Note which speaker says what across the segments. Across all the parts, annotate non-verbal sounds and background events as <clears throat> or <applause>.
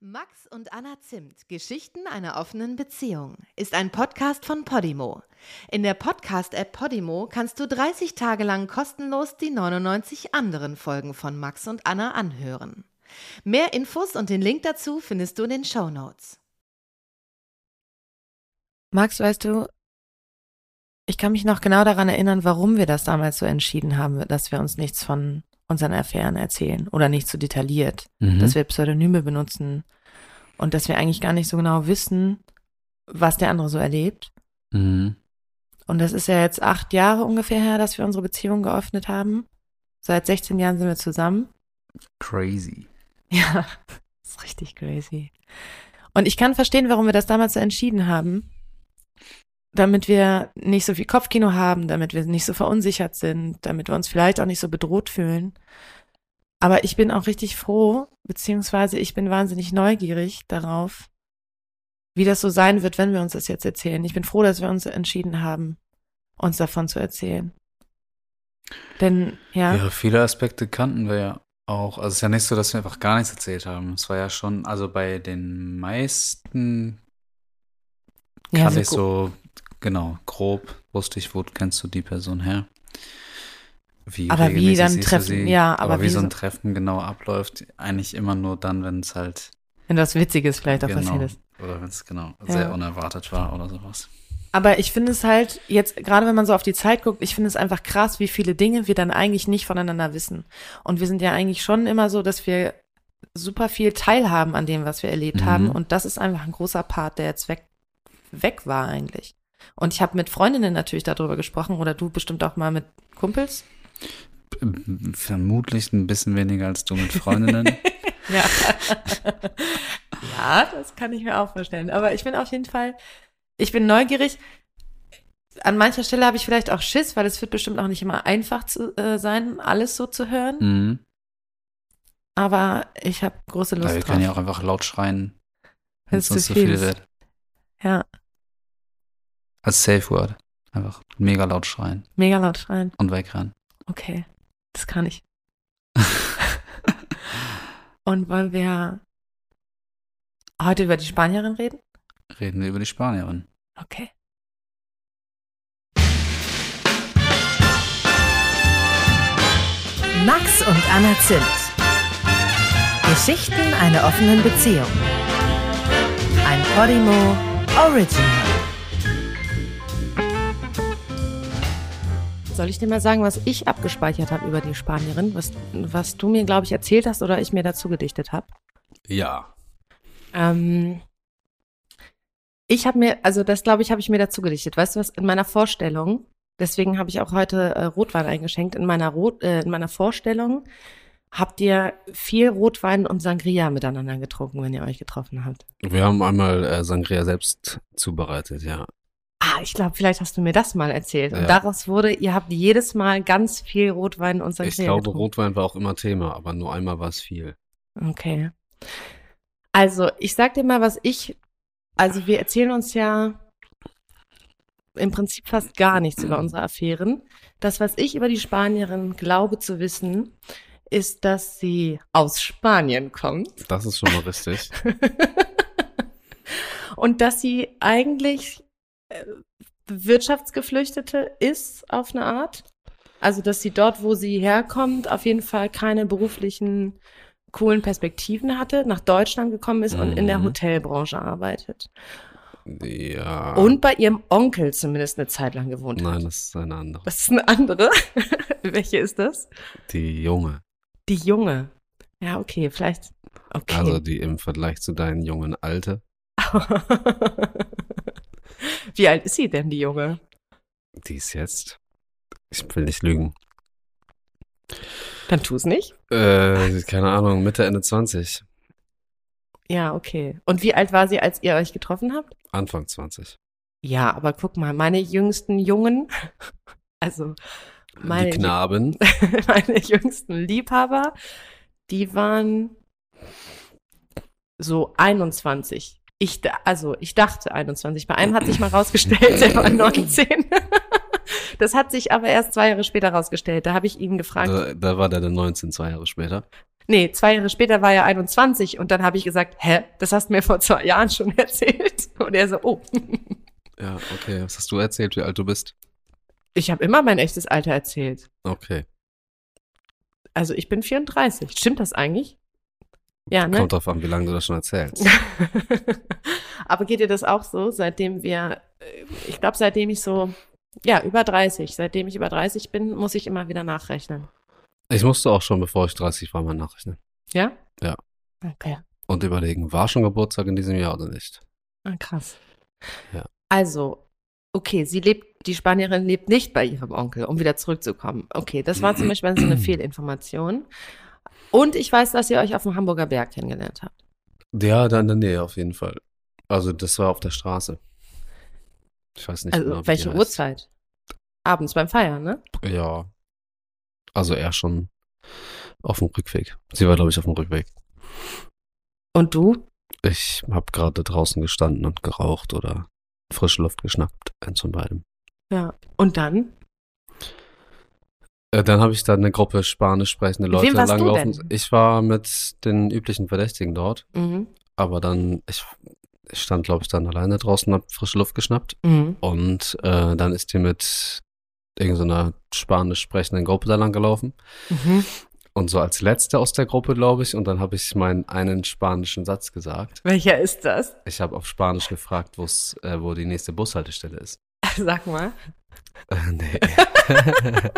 Speaker 1: Max und Anna Zimt, Geschichten einer offenen Beziehung, ist ein Podcast von Podimo. In der Podcast-App Podimo kannst du 30 Tage lang kostenlos die 99 anderen Folgen von Max und Anna anhören. Mehr Infos und den Link dazu findest du in den Show Notes.
Speaker 2: Max, weißt du, ich kann mich noch genau daran erinnern, warum wir das damals so entschieden haben, dass wir uns nichts von unseren Affären erzählen oder nicht so detailliert,
Speaker 3: Mhm.
Speaker 2: dass wir Pseudonyme benutzen und dass wir eigentlich gar nicht so genau wissen, was der andere so erlebt.
Speaker 3: Mhm.
Speaker 2: Und das ist ja jetzt acht Jahre ungefähr her, dass wir unsere Beziehung geöffnet haben. Seit 16 Jahren sind wir zusammen.
Speaker 3: Crazy.
Speaker 2: Ja, <laughs> ist richtig crazy. Und ich kann verstehen, warum wir das damals so entschieden haben. Damit wir nicht so viel Kopfkino haben, damit wir nicht so verunsichert sind, damit wir uns vielleicht auch nicht so bedroht fühlen. Aber ich bin auch richtig froh, beziehungsweise ich bin wahnsinnig neugierig darauf, wie das so sein wird, wenn wir uns das jetzt erzählen. Ich bin froh, dass wir uns entschieden haben, uns davon zu erzählen. Denn, ja,
Speaker 3: Ja, viele Aspekte kannten wir ja auch. Also es ist ja nicht so, dass wir einfach gar nichts erzählt haben. Es war ja schon, also bei den meisten
Speaker 2: ja,
Speaker 3: kannte
Speaker 2: so
Speaker 3: ich so, genau, grob wusste ich, wo kennst du die Person her. Wie
Speaker 2: Aber wie dann Treffen, ja,
Speaker 3: aber,
Speaker 2: aber
Speaker 3: wie
Speaker 2: wie
Speaker 3: so ein Treffen genau abläuft, eigentlich immer nur dann, wenn es halt
Speaker 2: wenn das Witziges vielleicht auch
Speaker 3: genau,
Speaker 2: passiert ist.
Speaker 3: oder wenn es genau
Speaker 2: Ja.
Speaker 3: sehr unerwartet war oder sowas.
Speaker 2: Aber ich finde es halt jetzt, gerade wenn man so auf die Zeit guckt, ich finde es einfach krass, wie viele Dinge wir dann eigentlich nicht voneinander wissen. Und wir sind ja eigentlich schon immer so, dass wir super viel teilhaben an dem, was wir erlebt
Speaker 3: Mhm.
Speaker 2: haben. Und das ist einfach ein großer Part, der jetzt weg, weg war eigentlich. Und ich habe mit Freundinnen natürlich darüber gesprochen oder du bestimmt auch mal mit Kumpels.
Speaker 3: Vermutlich ein bisschen weniger als du mit Freundinnen. <laughs>
Speaker 2: Ja. ja, das kann ich mir auch vorstellen. Aber ich bin auf jeden Fall, ich bin neugierig. An mancher Stelle habe ich vielleicht auch Schiss, weil es wird bestimmt auch nicht immer einfach zu, äh, sein, alles so zu hören.
Speaker 3: mhm.
Speaker 2: Aber ich habe große Lust
Speaker 3: wir
Speaker 2: drauf.
Speaker 3: können ja auch einfach laut schreien, wenn es uns
Speaker 2: zu viel
Speaker 3: viel
Speaker 2: ist.
Speaker 3: wird.
Speaker 2: Ja,
Speaker 3: Als Safe Word. Einfach mega laut schreien
Speaker 2: mega laut schreien.
Speaker 3: und wegrennen.
Speaker 2: Okay, das kann ich. <laughs> Und wollen wir heute über die Spanierin reden?
Speaker 3: Reden wir über die Spanierin.
Speaker 2: Okay.
Speaker 1: Max und Anna Zimt. Geschichten einer offenen Beziehung. Ein Podimo Original.
Speaker 2: Soll ich dir mal sagen, was ich abgespeichert habe über die Spanierin? Was, was du mir, glaube ich, erzählt hast oder ich mir dazu gedichtet habe?
Speaker 3: Ja.
Speaker 2: Ähm, ich habe mir, also das glaube ich, habe ich mir dazu gedichtet. Weißt du was, in meiner Vorstellung, deswegen habe ich auch heute äh, Rotwein eingeschenkt, in meiner, Rot, äh, in meiner Vorstellung habt ihr viel Rotwein und Sangria miteinander getrunken, wenn ihr euch getroffen habt.
Speaker 4: Wir haben einmal äh, Sangria selbst zubereitet, ja.
Speaker 2: Ah, ich glaube, vielleicht hast du mir das mal erzählt. Und
Speaker 4: Ja.
Speaker 2: daraus wurde, ihr habt jedes Mal ganz viel Rotwein und Sangria
Speaker 4: Ich glaube,
Speaker 2: getrunken.
Speaker 4: Rotwein war auch immer Thema, aber nur einmal war es viel.
Speaker 2: Okay. Also, ich sag dir mal, was ich, also wir erzählen uns ja im Prinzip fast gar nichts über unsere Affären. Das, was ich über die Spanierin glaube zu wissen, ist, dass sie aus Spanien kommt
Speaker 4: Das ist schon mal richtig. <laughs>
Speaker 2: und dass sie eigentlich Wirtschaftsgeflüchtete ist auf eine Art. Also, dass sie dort, wo sie herkommt, auf jeden Fall keine beruflichen coolen Perspektiven hatte, nach Deutschland gekommen ist und in der
Speaker 4: Mhm.
Speaker 2: Hotelbranche arbeitet.
Speaker 4: Ja.
Speaker 2: Und bei ihrem Onkel zumindest eine Zeit lang gewohnt
Speaker 4: Nein,
Speaker 2: hat.
Speaker 4: das ist eine andere.
Speaker 2: Das ist eine andere. <laughs> Welche ist das?
Speaker 4: Die junge.
Speaker 2: Die junge. Ja, okay, vielleicht. Okay.
Speaker 4: Also die im Vergleich zu deinen jungen alte. <laughs>
Speaker 2: Wie alt ist sie denn, die Junge?
Speaker 4: Die ist jetzt. Ich will nicht lügen.
Speaker 2: Dann tu's nicht.
Speaker 4: Äh, keine Ahnung, Mitte, Ende 20.
Speaker 2: Ja, okay. Und wie alt war sie, als ihr euch getroffen habt?
Speaker 4: Anfang 20.
Speaker 2: Ja, aber guck mal, meine jüngsten Jungen, <laughs> also meine,
Speaker 4: die Knaben. <laughs>
Speaker 2: meine jüngsten Liebhaber, die waren so 21. Ich, also ich dachte 21. Bei einem hat sich mal rausgestellt, der war 19. <laughs> Das hat sich aber erst zwei Jahre später rausgestellt. Da habe ich ihn gefragt.
Speaker 4: Da, da war der dann 19, zwei Jahre später.
Speaker 2: Nee, zwei Jahre später war er 21 und dann habe ich gesagt, hä, das hast du mir vor zwei Jahren schon <laughs> erzählt. Und er so, oh.
Speaker 4: Ja, okay. Was hast du erzählt, wie alt du bist?
Speaker 2: Ich habe immer mein echtes Alter erzählt.
Speaker 4: Okay.
Speaker 2: Also ich bin 34. Stimmt das eigentlich? Ja, ne?
Speaker 4: Kommt drauf an, wie lange du das schon erzählst. <laughs>
Speaker 2: Aber geht dir das auch so, seitdem wir, äh, ich glaube, seitdem ich so, ja, über 30, seitdem ich über 30 bin, muss ich immer wieder nachrechnen.
Speaker 4: Ich musste auch schon, bevor ich 30 war, mal nachrechnen.
Speaker 2: Ja?
Speaker 4: Ja.
Speaker 2: Okay.
Speaker 4: Und überlegen, war schon Geburtstag in diesem Jahr oder nicht?
Speaker 2: Ah, krass.
Speaker 4: Ja.
Speaker 2: Also, okay, sie lebt, die Spanierin lebt nicht bei ihrem Onkel, um wieder zurückzukommen. Okay, das war zum <clears throat> Beispiel so eine Fehlinformation. Und ich weiß, dass ihr euch auf dem Hamburger Berg kennengelernt habt.
Speaker 4: Ja, da in der Nähe auf jeden Fall. Also das war auf der Straße. Ich weiß nicht
Speaker 2: also,
Speaker 4: genau,
Speaker 2: welche. Uhrzeit? Abends beim Feiern, ne?
Speaker 4: Ja. Also eher schon auf dem Rückweg. Sie war, glaube ich, auf dem Rückweg.
Speaker 2: Und du?
Speaker 4: Ich habe gerade draußen gestanden und geraucht oder frische Luft geschnappt. Eins von beidem.
Speaker 2: Ja. Und dann?
Speaker 4: Äh, dann habe ich da eine Gruppe spanisch sprechende
Speaker 2: Mit wem
Speaker 4: Leute
Speaker 2: warst du
Speaker 4: langlaufen.
Speaker 2: denn?
Speaker 4: Ich war mit den üblichen Verdächtigen dort,
Speaker 2: Mhm.
Speaker 4: aber dann, ich, ich stand, glaube ich, dann alleine draußen, habe frische Luft geschnappt
Speaker 2: Mhm.
Speaker 4: und äh, dann ist die mit irgendeiner spanisch sprechenden Gruppe da lang gelaufen.
Speaker 2: Mhm.
Speaker 4: Und so als letzte aus der Gruppe, glaube ich, und dann habe ich meinen einen spanischen Satz gesagt.
Speaker 2: Welcher ist das?
Speaker 4: Ich habe auf Spanisch gefragt, äh, wo die nächste Bushaltestelle ist. <laughs>
Speaker 2: Sag mal. <laughs>
Speaker 4: Nee. <laughs>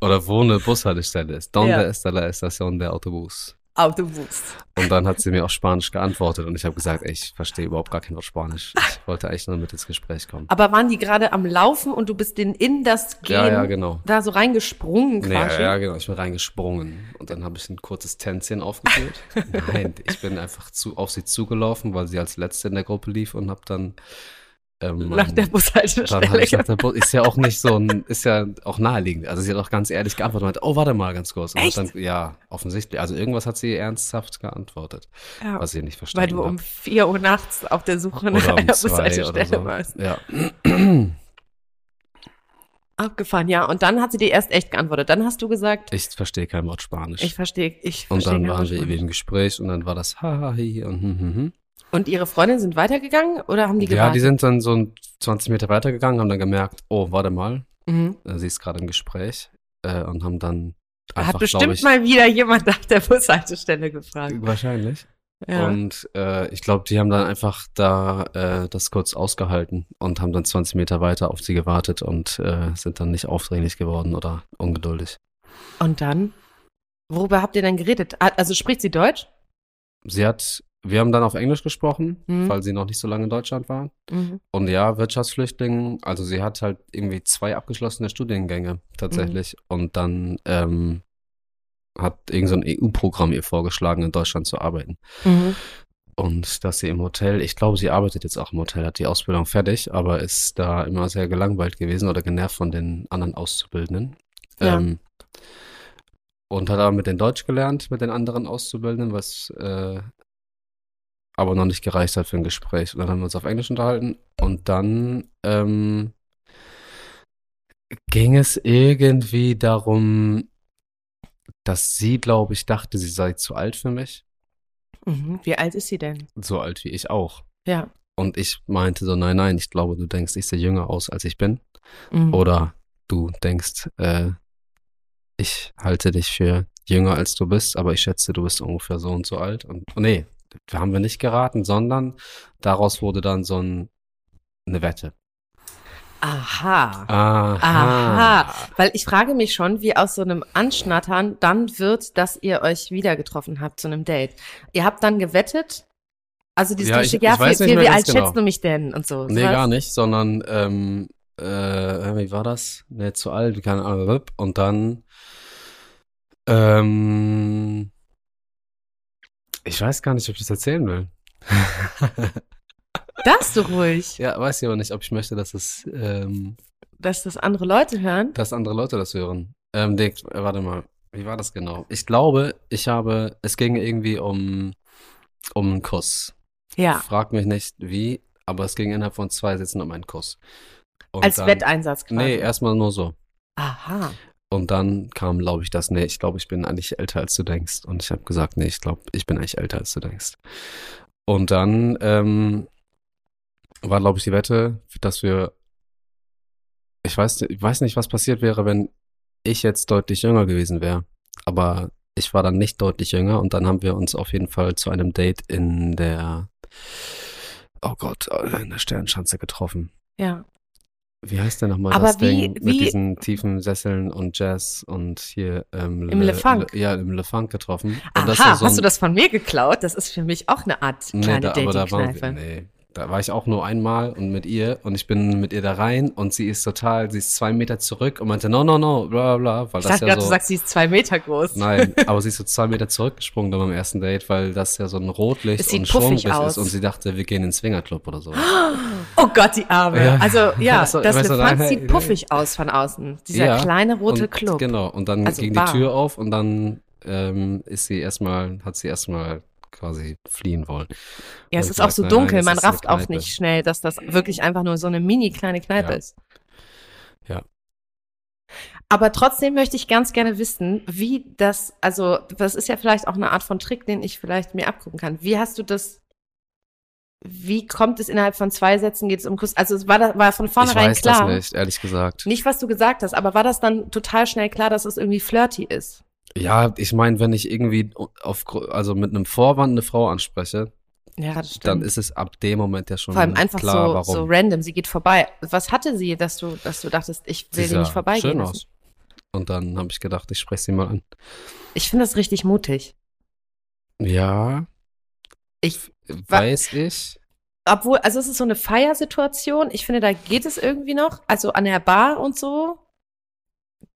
Speaker 4: Oder wo eine Bushaltestelle ist. Donde
Speaker 2: Ja.
Speaker 4: está la estación de autobús?
Speaker 2: Autobus.
Speaker 4: Und dann hat sie mir auf Spanisch geantwortet und ich habe gesagt, ey, ich verstehe überhaupt gar kein Wort Spanisch. Ich wollte eigentlich nur mit ins Gespräch kommen.
Speaker 2: Aber waren die gerade am Laufen und du bist in, in das Gehen
Speaker 4: Ja, ja, genau.
Speaker 2: da so reingesprungen
Speaker 4: Nee,
Speaker 2: quasi?
Speaker 4: ja, genau. Ich bin reingesprungen und dann habe ich ein kurzes Tänzchen aufgeführt. <laughs> Nein, ich bin einfach zu, auf sie zugelaufen, weil sie als letzte in der Gruppe lief und habe dann ähm,
Speaker 2: Nach der
Speaker 4: Dann
Speaker 2: Bushaltestelle.
Speaker 4: ich nach der Bus, ist ja auch nicht so ein, ist ja auch naheliegend. Also sie hat auch ganz ehrlich geantwortet und meinte, oh, warte mal ganz kurz. Und hat? Dann, ja, offensichtlich. Also irgendwas hat sie ernsthaft geantwortet,
Speaker 2: ja,
Speaker 4: was ich nicht
Speaker 2: weil
Speaker 4: verstanden
Speaker 2: du um
Speaker 4: habe.
Speaker 2: 4 Uhr nachts auf der Suche nach
Speaker 4: um
Speaker 2: einer Bushaltestelle
Speaker 4: so.
Speaker 2: warst.
Speaker 4: Ja.
Speaker 2: Abgefahren, ja. Und dann hat sie dir erst echt geantwortet. Dann hast du gesagt,
Speaker 4: Ich verstehe kein Wort Spanisch.
Speaker 2: ich verstehe, ich
Speaker 4: und
Speaker 2: verstehe
Speaker 4: dann
Speaker 2: kein
Speaker 4: waren wir eben im Gespräch und dann war das haha hi und hm, hm, hm.
Speaker 2: Und ihre Freundinnen sind weitergegangen oder haben die
Speaker 4: Ja,
Speaker 2: gewartet?
Speaker 4: die sind dann so ein 20 Meter weitergegangen, haben dann gemerkt, oh, warte mal,
Speaker 2: mhm.
Speaker 4: äh, sie ist gerade im Gespräch äh, und haben dann einfach,
Speaker 2: Hat bestimmt
Speaker 4: ich,
Speaker 2: mal wieder jemand nach der Bushaltestelle gefragt.
Speaker 4: wahrscheinlich.
Speaker 2: Ja.
Speaker 4: Und äh, ich glaube, die haben dann einfach da äh, das kurz ausgehalten und haben dann 20 Meter weiter auf sie gewartet und äh, sind dann nicht aufdringlich geworden oder ungeduldig.
Speaker 2: Und dann? Worüber habt ihr denn geredet? Also spricht sie Deutsch?
Speaker 4: Sie hat, wir haben dann auf Englisch gesprochen,
Speaker 2: Mhm.
Speaker 4: weil sie noch nicht so lange in Deutschland war.
Speaker 2: Mhm.
Speaker 4: Und ja, Wirtschaftsflüchtling, also sie hat halt irgendwie zwei abgeschlossene Studiengänge tatsächlich. Und dann ähm, hat irgend so ein EU-Programm ihr vorgeschlagen, in Deutschland zu arbeiten.
Speaker 2: Mhm.
Speaker 4: Und dass sie im Hotel, ich glaube, sie arbeitet jetzt auch im Hotel, hat die Ausbildung fertig, aber ist da immer sehr gelangweilt gewesen oder genervt von den anderen Auszubildenden.
Speaker 2: Ja.
Speaker 4: Ähm, und hat aber mit den Deutsch gelernt, mit den anderen Auszubildenden, was äh, aber noch nicht gereicht hat für ein Gespräch. Und dann haben wir uns auf Englisch unterhalten und dann ähm, ging es irgendwie darum, dass sie, glaube ich, dachte, sie sei zu alt für mich.
Speaker 2: Mhm. Wie alt ist sie denn?
Speaker 4: So alt wie ich auch.
Speaker 2: Ja.
Speaker 4: Und ich meinte so, nein, nein, ich glaube, du denkst, ich sehe jünger aus, als ich bin.
Speaker 2: Mhm.
Speaker 4: Oder du denkst, äh, ich halte dich für jünger, als du bist, aber ich schätze, du bist ungefähr so und so alt. Und oh, nee, haben wir nicht geraten, sondern daraus wurde dann so ein, eine Wette.
Speaker 2: Aha.
Speaker 4: Aha.
Speaker 2: Aha. Weil ich frage mich schon, wie aus so einem Anschnattern dann wird, dass ihr euch wieder getroffen habt zu einem Date. Ihr habt dann gewettet? Also dieses
Speaker 4: Ja, ich-
Speaker 2: ja,
Speaker 4: ich weiß
Speaker 2: wie, alt
Speaker 4: genau.
Speaker 2: schätzt du mich denn und so.
Speaker 4: Nee,
Speaker 2: sowas?
Speaker 4: gar nicht, sondern, ähm, äh, wie war das? Nee, zu alt, keine Ahnung. Und dann, ähm, ich weiß gar nicht, ob ich das erzählen will. <laughs>
Speaker 2: Das so ruhig,
Speaker 4: ja, weiß ich aber nicht, ob ich möchte, dass es, ähm,
Speaker 2: dass das andere Leute hören.
Speaker 4: dass andere Leute das hören. Ähm, Dick, äh, warte mal, wie war das genau? Ich glaube, ich habe, es ging irgendwie um, um einen Kuss.
Speaker 2: Ja.
Speaker 4: Frag mich nicht wie, aber es ging innerhalb von zwei Sätzen um einen Kuss. Und
Speaker 2: Als
Speaker 4: dann-
Speaker 2: Wetteinsatz quasi.
Speaker 4: Nee, erstmal nur so.
Speaker 2: Aha.
Speaker 4: Und dann kam, glaube ich, das, nee, ich glaube, ich bin eigentlich älter, als du denkst. Und ich habe gesagt, nee, ich glaube, ich bin eigentlich älter, als du denkst. Und dann ähm, war, glaube ich, die Wette, dass wir, ich weiß, ich weiß nicht, was passiert wäre, wenn ich jetzt deutlich jünger gewesen wäre. Aber ich war dann nicht deutlich jünger und dann haben wir uns auf jeden Fall zu einem Date in der, oh Gott, in der Sternschanze getroffen.
Speaker 2: Ja.
Speaker 4: Wie heißt denn nochmal das
Speaker 2: wie-
Speaker 4: Ding mit
Speaker 2: wie-
Speaker 4: diesen tiefen Sesseln und Jazz und hier ähm,
Speaker 2: Im Le Funk?
Speaker 4: Le, ja, im Le Funk getroffen. Und
Speaker 2: Aha,
Speaker 4: so
Speaker 2: hast du das von mir geklaut? Das ist für mich auch eine Art
Speaker 4: Nee,
Speaker 2: kleine
Speaker 4: aber da
Speaker 2: Dating-Kneife.
Speaker 4: nee, da war ich auch nur einmal und mit ihr und ich bin mit ihr da rein und sie ist total, sie ist zwei Meter zurück und meinte, no, no, no, bla, bla, weil
Speaker 2: Ich
Speaker 4: das
Speaker 2: dachte
Speaker 4: ja
Speaker 2: gerade,
Speaker 4: so,
Speaker 2: du sagst, sie ist zwei Meter groß.
Speaker 4: nein, <laughs> aber sie ist so zwei Meter zurückgesprungen dann beim ersten Date, weil das ja so ein Rotlicht und
Speaker 2: aus.
Speaker 4: ist und sie dachte, wir gehen in den Swingerclub oder so. <gasps>
Speaker 2: Oh Gott, die Arme.
Speaker 4: Ja.
Speaker 2: Also ja,
Speaker 4: du-
Speaker 2: das
Speaker 4: weißt du,
Speaker 2: sieht puffig aus von außen. Dieser
Speaker 4: Ja,
Speaker 2: kleine rote
Speaker 4: und,
Speaker 2: Club.
Speaker 4: Genau, und dann
Speaker 2: Also
Speaker 4: ging
Speaker 2: Bar.
Speaker 4: die Tür auf und dann ähm, ist sie erstmal, hat sie erstmal quasi fliehen wollen.
Speaker 2: Ja, es ist auch so
Speaker 4: nein,
Speaker 2: dunkel,
Speaker 4: nein,
Speaker 2: man rafft auch nicht schnell, dass das wirklich einfach nur so eine mini kleine Kneipe
Speaker 4: Ja.
Speaker 2: ist.
Speaker 4: Ja.
Speaker 2: Aber trotzdem möchte ich ganz gerne wissen, wie das, also das ist ja vielleicht auch eine Art von Trick, den ich vielleicht mir abgucken kann. Wie hast du das, wie kommt es innerhalb von zwei Sätzen, geht es um Kuss? Also es war, da, war von
Speaker 4: Ich
Speaker 2: vornherein
Speaker 4: weiß
Speaker 2: klar.
Speaker 4: das nicht, ehrlich gesagt.
Speaker 2: Nicht, was du gesagt hast, aber war das dann total schnell klar, dass es irgendwie flirty ist?
Speaker 4: Ja, ich meine, wenn ich irgendwie auf, also mit einem Vorwand eine Frau anspreche,
Speaker 2: Ja,
Speaker 4: dann ist es ab dem Moment ja schon
Speaker 2: Vor allem einfach
Speaker 4: klar,
Speaker 2: so,
Speaker 4: warum.
Speaker 2: so random, sie geht vorbei. Was hatte sie, dass du, dass du dachtest, ich will sie nicht vorbeigehen
Speaker 4: schön
Speaker 2: lassen?
Speaker 4: aus. Und dann habe ich gedacht, ich spreche sie mal an.
Speaker 2: Ich finde das richtig mutig.
Speaker 4: Ja,
Speaker 2: Ich,
Speaker 4: weiß ich.
Speaker 2: obwohl, also es ist so eine Feiersituation. Ich finde, da geht es irgendwie noch. Also an der Bar und so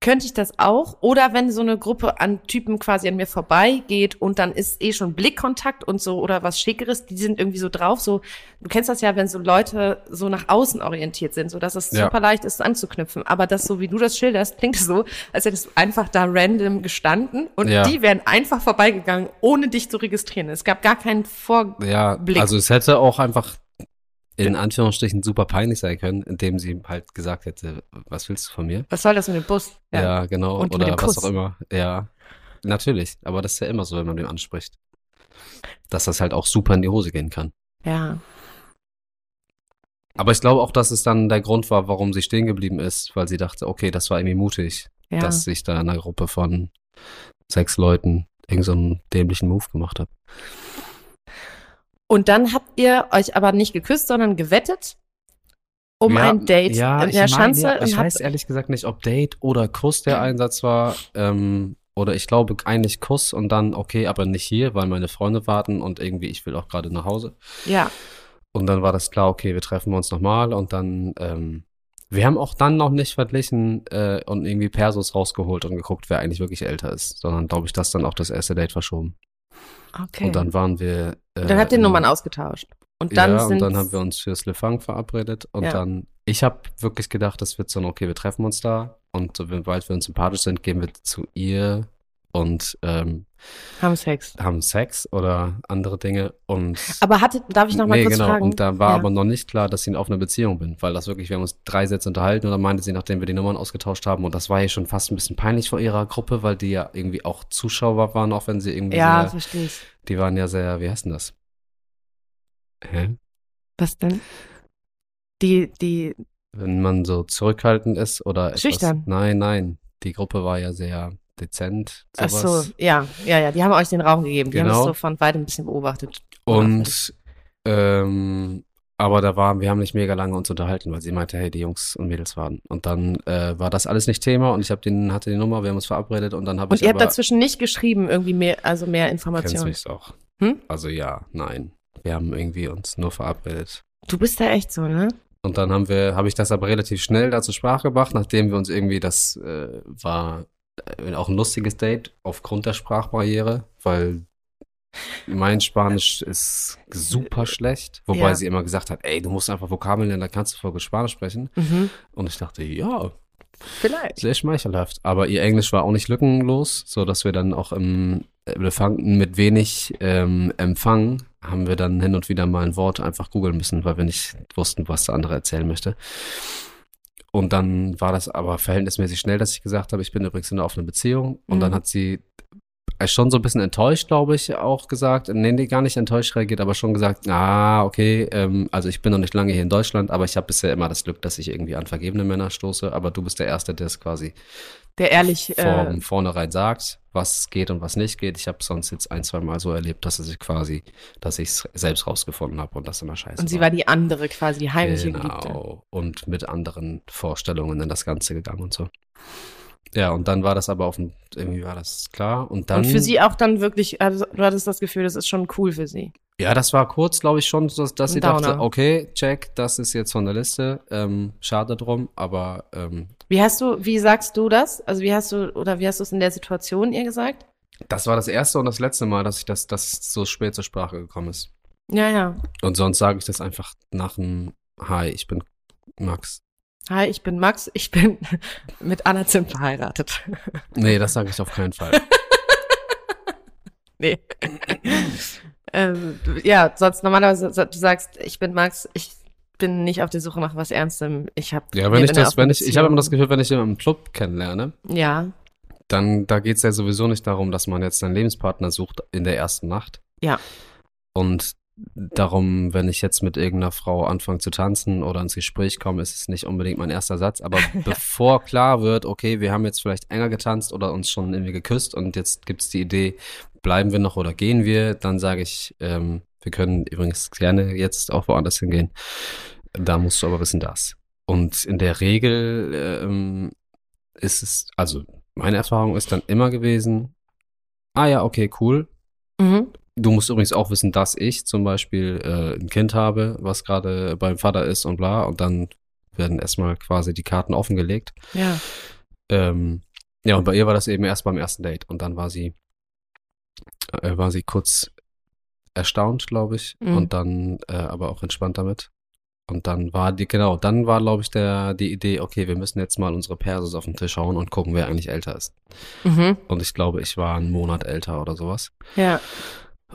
Speaker 2: könnte ich das auch. Oder wenn so eine Gruppe an Typen quasi an mir vorbeigeht und dann ist eh schon Blickkontakt und so oder was Schickeres, die sind irgendwie so drauf. So, du kennst das ja, wenn so Leute so nach außen orientiert sind, so dass es
Speaker 4: Ja.
Speaker 2: super leicht ist anzuknüpfen. Aber das, so wie du das schilderst, klingt so, als hättest du einfach da random gestanden und
Speaker 4: Ja.
Speaker 2: die wären einfach vorbeigegangen, ohne dich zu registrieren. Es gab gar keinen Vor
Speaker 4: Ja, also es hätte auch einfach in Anführungsstrichen super peinlich sein können, indem sie halt gesagt hätte, was willst du von mir?
Speaker 2: Was soll das mit dem Bus?
Speaker 4: Ja, genau.
Speaker 2: Und
Speaker 4: oder was auch immer. Ja, natürlich. Aber das ist ja immer so, wenn man den anspricht. Dass das halt auch super in die Hose gehen kann.
Speaker 2: Ja.
Speaker 4: Aber ich glaube auch, dass es dann der Grund war, warum sie stehen geblieben ist, weil sie dachte, okay, das war irgendwie mutig,
Speaker 2: Ja.
Speaker 4: dass ich da in einer Gruppe von sechs Leuten irgend so dämlichen Move gemacht habe.
Speaker 2: Und dann habt ihr euch aber nicht geküsst, sondern gewettet um
Speaker 4: ja,
Speaker 2: ein Date
Speaker 4: ja,
Speaker 2: in
Speaker 4: ich
Speaker 2: der
Speaker 4: meine,
Speaker 2: Schanze. Und
Speaker 4: ich weiß ehrlich gesagt nicht, ob Date oder Kuss der Einsatz war. Ähm, oder ich glaube eigentlich Kuss und dann, okay, aber nicht hier, weil meine Freunde warten und irgendwie, ich will auch gerade nach Hause.
Speaker 2: ja,
Speaker 4: Und dann war das klar, okay, wir treffen uns nochmal und dann, ähm, wir haben auch dann noch nicht verglichen äh, und irgendwie Persos rausgeholt und geguckt, wer eigentlich wirklich älter ist, sondern glaube ich, das dann auch das erste Date verschoben.
Speaker 2: Okay.
Speaker 4: Und dann waren wir. Äh,
Speaker 2: dann habt ihr Nummern ausgetauscht. Und dann
Speaker 4: ja,
Speaker 2: sind
Speaker 4: und dann haben wir uns fürs Le Fang verabredet und
Speaker 2: Ja.
Speaker 4: dann, ich habe wirklich gedacht, das wird so, okay, wir treffen uns da und sobald wir uns sympathisch sind, gehen wir zu ihr und ähm,
Speaker 2: haben Sex.
Speaker 4: haben Sex oder andere Dinge und
Speaker 2: Aber hattet, darf ich noch mal
Speaker 4: nee,
Speaker 2: kurz
Speaker 4: genau,
Speaker 2: fragen?
Speaker 4: und da war
Speaker 2: Ja.
Speaker 4: aber noch nicht klar, dass ich in offener Beziehung bin, weil das wirklich, wir haben uns drei Sätze unterhalten und dann meinte sie, nachdem wir die Nummern ausgetauscht haben und das war ja schon fast ein bisschen peinlich vor ihrer Gruppe, weil die ja irgendwie auch Zuschauer waren, auch wenn sie irgendwie
Speaker 2: Ja,
Speaker 4: sehr,
Speaker 2: verstehe ich.
Speaker 4: die waren ja sehr, wie heißt denn das? Hä?
Speaker 2: Was denn? Die, die,
Speaker 4: wenn man so zurückhaltend ist oder etwas,
Speaker 2: Schüchtern.
Speaker 4: Nein, nein. Die Gruppe war ja sehr dezent.
Speaker 2: ach
Speaker 4: Sowas.
Speaker 2: so, ja, ja, ja, die haben euch den Raum gegeben. Die haben
Speaker 4: Genau.
Speaker 2: es so von weitem ein bisschen beobachtet.
Speaker 4: Und ähm, aber da waren, wir haben nicht mega lange uns unterhalten, weil sie meinte, hey, die Jungs und Mädels waren. Und dann äh, war das alles nicht Thema und ich habe den, hatte die Nummer, wir haben uns verabredet und dann habe
Speaker 2: Und
Speaker 4: ich
Speaker 2: ihr habt dazwischen nicht geschrieben, irgendwie mehr, also mehr
Speaker 4: kennst
Speaker 2: Informationen.
Speaker 4: mich auch.
Speaker 2: Hm?
Speaker 4: Also ja, nein. Wir haben irgendwie uns nur verabredet.
Speaker 2: Du bist da echt so, ne?
Speaker 4: Und dann haben wir, habe ich das aber relativ schnell da zur Sprache gebracht, nachdem wir uns irgendwie, das äh, war auch ein lustiges Date aufgrund der Sprachbarriere, weil mein Spanisch ist super schlecht, wobei
Speaker 2: Ja.
Speaker 4: sie immer gesagt hat, ey, du musst einfach Vokabeln lernen, da kannst du voll gut Spanisch sprechen.
Speaker 2: Mhm.
Speaker 4: Und ich dachte, ja,
Speaker 2: Vielleicht.
Speaker 4: sehr schmeichelhaft. Aber ihr Englisch war auch nicht lückenlos, so dass wir dann auch im Elefanten mit wenig ähm, Empfang haben wir dann hin und wieder mal ein Wort einfach googeln müssen, weil wir nicht wussten, was der andere erzählen möchte. Und dann war das aber verhältnismäßig schnell, dass ich gesagt habe, ich bin übrigens in einer offenen Beziehung. Und
Speaker 2: Mhm.
Speaker 4: dann hat sie schon so ein bisschen enttäuscht, glaube ich, auch gesagt. Nee, nee, gar nicht enttäuscht reagiert, aber schon gesagt, ah, okay, ähm, also ich bin noch nicht lange hier in Deutschland, aber ich habe bisher immer das Glück, dass ich irgendwie an vergebene Männer stoße. Aber du bist der Erste, der es quasi
Speaker 2: Der ehrlich, äh,
Speaker 4: von vornherein sagt, was geht und was nicht geht. Ich habe sonst jetzt ein, zwei Mal so erlebt, dass es quasi, dass ich es selbst rausgefunden habe und das immer scheiße
Speaker 2: und sie war die andere quasi, die heimliche Geliebte.
Speaker 4: Genau. Und mit anderen Vorstellungen in das Ganze gegangen und so. Ja, und dann war das aber auf dem, irgendwie war das klar. Und dann.
Speaker 2: und für sie auch dann wirklich, also du hattest das Gefühl, das ist schon cool für sie.
Speaker 4: Ja, das war kurz, glaube ich, schon, dass, dass sie
Speaker 2: Downer.
Speaker 4: dachte, okay, check, das ist jetzt von der Liste. Ähm, schade drum, aber ähm,
Speaker 2: Wie hast du, wie sagst du das? Also wie hast du, oder wie hast du es in der Situation ihr gesagt?
Speaker 4: das war das erste und das letzte Mal, dass ich das, das so spät zur Sprache gekommen ist.
Speaker 2: Ja, ja.
Speaker 4: Und sonst sage ich das einfach nach dem Hi, ich bin Max.
Speaker 2: Hi, ich bin Max, ich bin <laughs> mit Anna Zimt verheiratet.
Speaker 4: Nee, das sage ich auf keinen Fall. <laughs>
Speaker 2: nee. ähm, ja, sonst normalerweise, du sagst, ich bin Max, ich bin nicht auf der Suche nach was Ernstem. Ich habe
Speaker 4: Ja, wenn ich das, wenn ich, ich habe immer das Gefühl, wenn ich jemanden im Club kennenlerne,
Speaker 2: Ja,
Speaker 4: dann da geht's ja sowieso nicht darum, dass man jetzt einen Lebenspartner sucht in der ersten Nacht.
Speaker 2: Ja.
Speaker 4: Und darum, wenn ich jetzt mit irgendeiner Frau anfange zu tanzen oder ins Gespräch komme, ist es nicht unbedingt mein erster Satz. Aber <laughs> bevor klar wird, okay, wir haben jetzt vielleicht enger getanzt oder uns schon irgendwie geküsst und jetzt gibt's die Idee, bleiben wir noch oder gehen wir, dann sage ich, ähm, wir können übrigens gerne jetzt auch woanders hingehen. Da musst du aber wissen, das. Und in der Regel ähm, ist es, also meine Erfahrung ist dann immer gewesen, ah ja, okay, cool.
Speaker 2: mhm.
Speaker 4: Du musst übrigens auch wissen, dass ich zum Beispiel äh, ein Kind habe, was gerade beim Vater ist und bla. Und dann werden erstmal quasi die Karten offengelegt.
Speaker 2: ja.
Speaker 4: Ähm, ja, und bei ihr war das eben erst beim ersten Date. Und dann war sie, äh, war sie kurz erstaunt, glaube ich.
Speaker 2: Mhm.
Speaker 4: Und dann äh, aber auch entspannt damit. Und dann war die, genau, dann war, glaube ich, der, die Idee, okay, wir müssen jetzt mal unsere Persos auf den Tisch hauen und gucken, wer eigentlich älter ist.
Speaker 2: Mhm.
Speaker 4: Und ich glaube, ich war einen Monat älter oder sowas.
Speaker 2: Ja.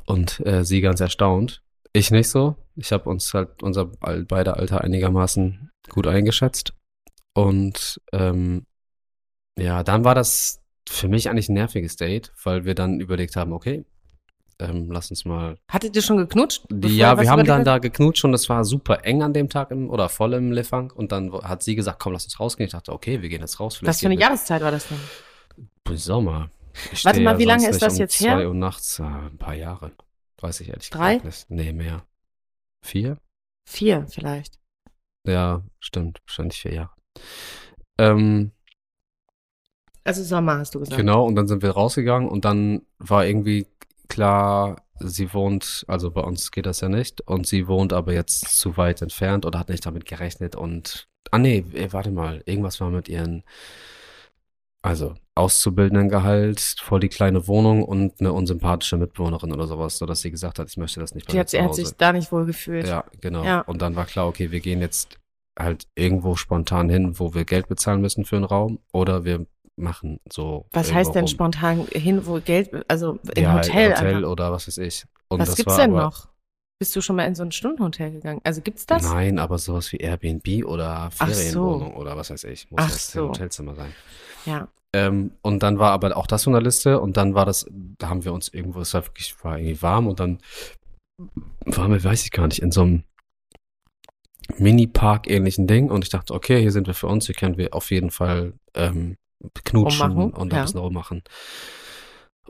Speaker 4: Und äh, sie ganz erstaunt. Ich nicht so. Ich habe uns halt unser beide Alter einigermaßen gut eingeschätzt. Und ähm, ja, dann war das für mich eigentlich ein nerviges Date, weil wir dann überlegt haben, okay, ähm, lass uns mal.
Speaker 2: Hattet ihr schon geknutscht?
Speaker 4: ja, wir haben dann da geknutscht und es war super eng an dem Tag im, oder voll im Lefang. Und dann hat sie gesagt, komm, lass uns rausgehen. Ich dachte, okay, wir gehen jetzt raus.
Speaker 2: Was für eine Jahreszeit war das denn?
Speaker 4: Sommer. Ich
Speaker 2: Warte mal, wie lange ist das
Speaker 4: um
Speaker 2: jetzt her?
Speaker 4: Zwei Uhr nachts, ah, ein paar Jahre. Weiß ich ehrlich
Speaker 2: Drei?
Speaker 4: gesagt nicht. Nee, mehr. Vier?
Speaker 2: Vier vielleicht.
Speaker 4: Ja, stimmt. Wahrscheinlich vier Jahre. Ähm,
Speaker 2: Also Sommer hast du gesagt.
Speaker 4: genau, und dann sind wir rausgegangen und dann war irgendwie klar, sie wohnt, also bei uns geht das ja nicht, und sie wohnt aber jetzt zu weit entfernt oder hat nicht damit gerechnet und, ah nee, eh, warte mal, irgendwas war mit ihren, also Auszubildendengehalt, voll die kleine Wohnung und eine unsympathische Mitbewohnerin oder sowas, sodass sie gesagt hat, ich möchte das nicht bei
Speaker 2: Die
Speaker 4: mir
Speaker 2: hat,
Speaker 4: zu
Speaker 2: er hat
Speaker 4: Hause.
Speaker 2: sich da nicht wohl gefühlt.
Speaker 4: Ja, genau.
Speaker 2: Ja.
Speaker 4: Und dann war klar, okay, wir gehen jetzt halt irgendwo spontan hin, wo wir Geld bezahlen müssen für einen Raum oder wir machen so.
Speaker 2: Was heißt denn
Speaker 4: rum.
Speaker 2: spontan hin, wo Geld, also im
Speaker 4: ja,
Speaker 2: Hotel?
Speaker 4: Hotel
Speaker 2: einfach?
Speaker 4: oder was weiß ich. Und
Speaker 2: Was gibt's denn noch? Bist du schon mal in so ein Stundenhotel gegangen? Also gibt's das?
Speaker 4: Nein, aber sowas wie Airbnb oder
Speaker 2: Ach so.
Speaker 4: Ferienwohnung oder was weiß ich. Muss
Speaker 2: Ach
Speaker 4: jetzt
Speaker 2: so.
Speaker 4: Hotelzimmer sein.
Speaker 2: Ja.
Speaker 4: Ähm, und dann war aber auch das von der Liste und dann war das, da haben wir uns irgendwo, es war wirklich, war irgendwie warm und dann waren wir, weiß ich gar nicht, in so einem Mini-Park-ähnlichen Ding und ich dachte, okay, hier sind wir für uns, hier können wir auf jeden Fall ähm, knutschen
Speaker 2: Rummachen,
Speaker 4: und ein
Speaker 2: ja.
Speaker 4: bisschen rummachen.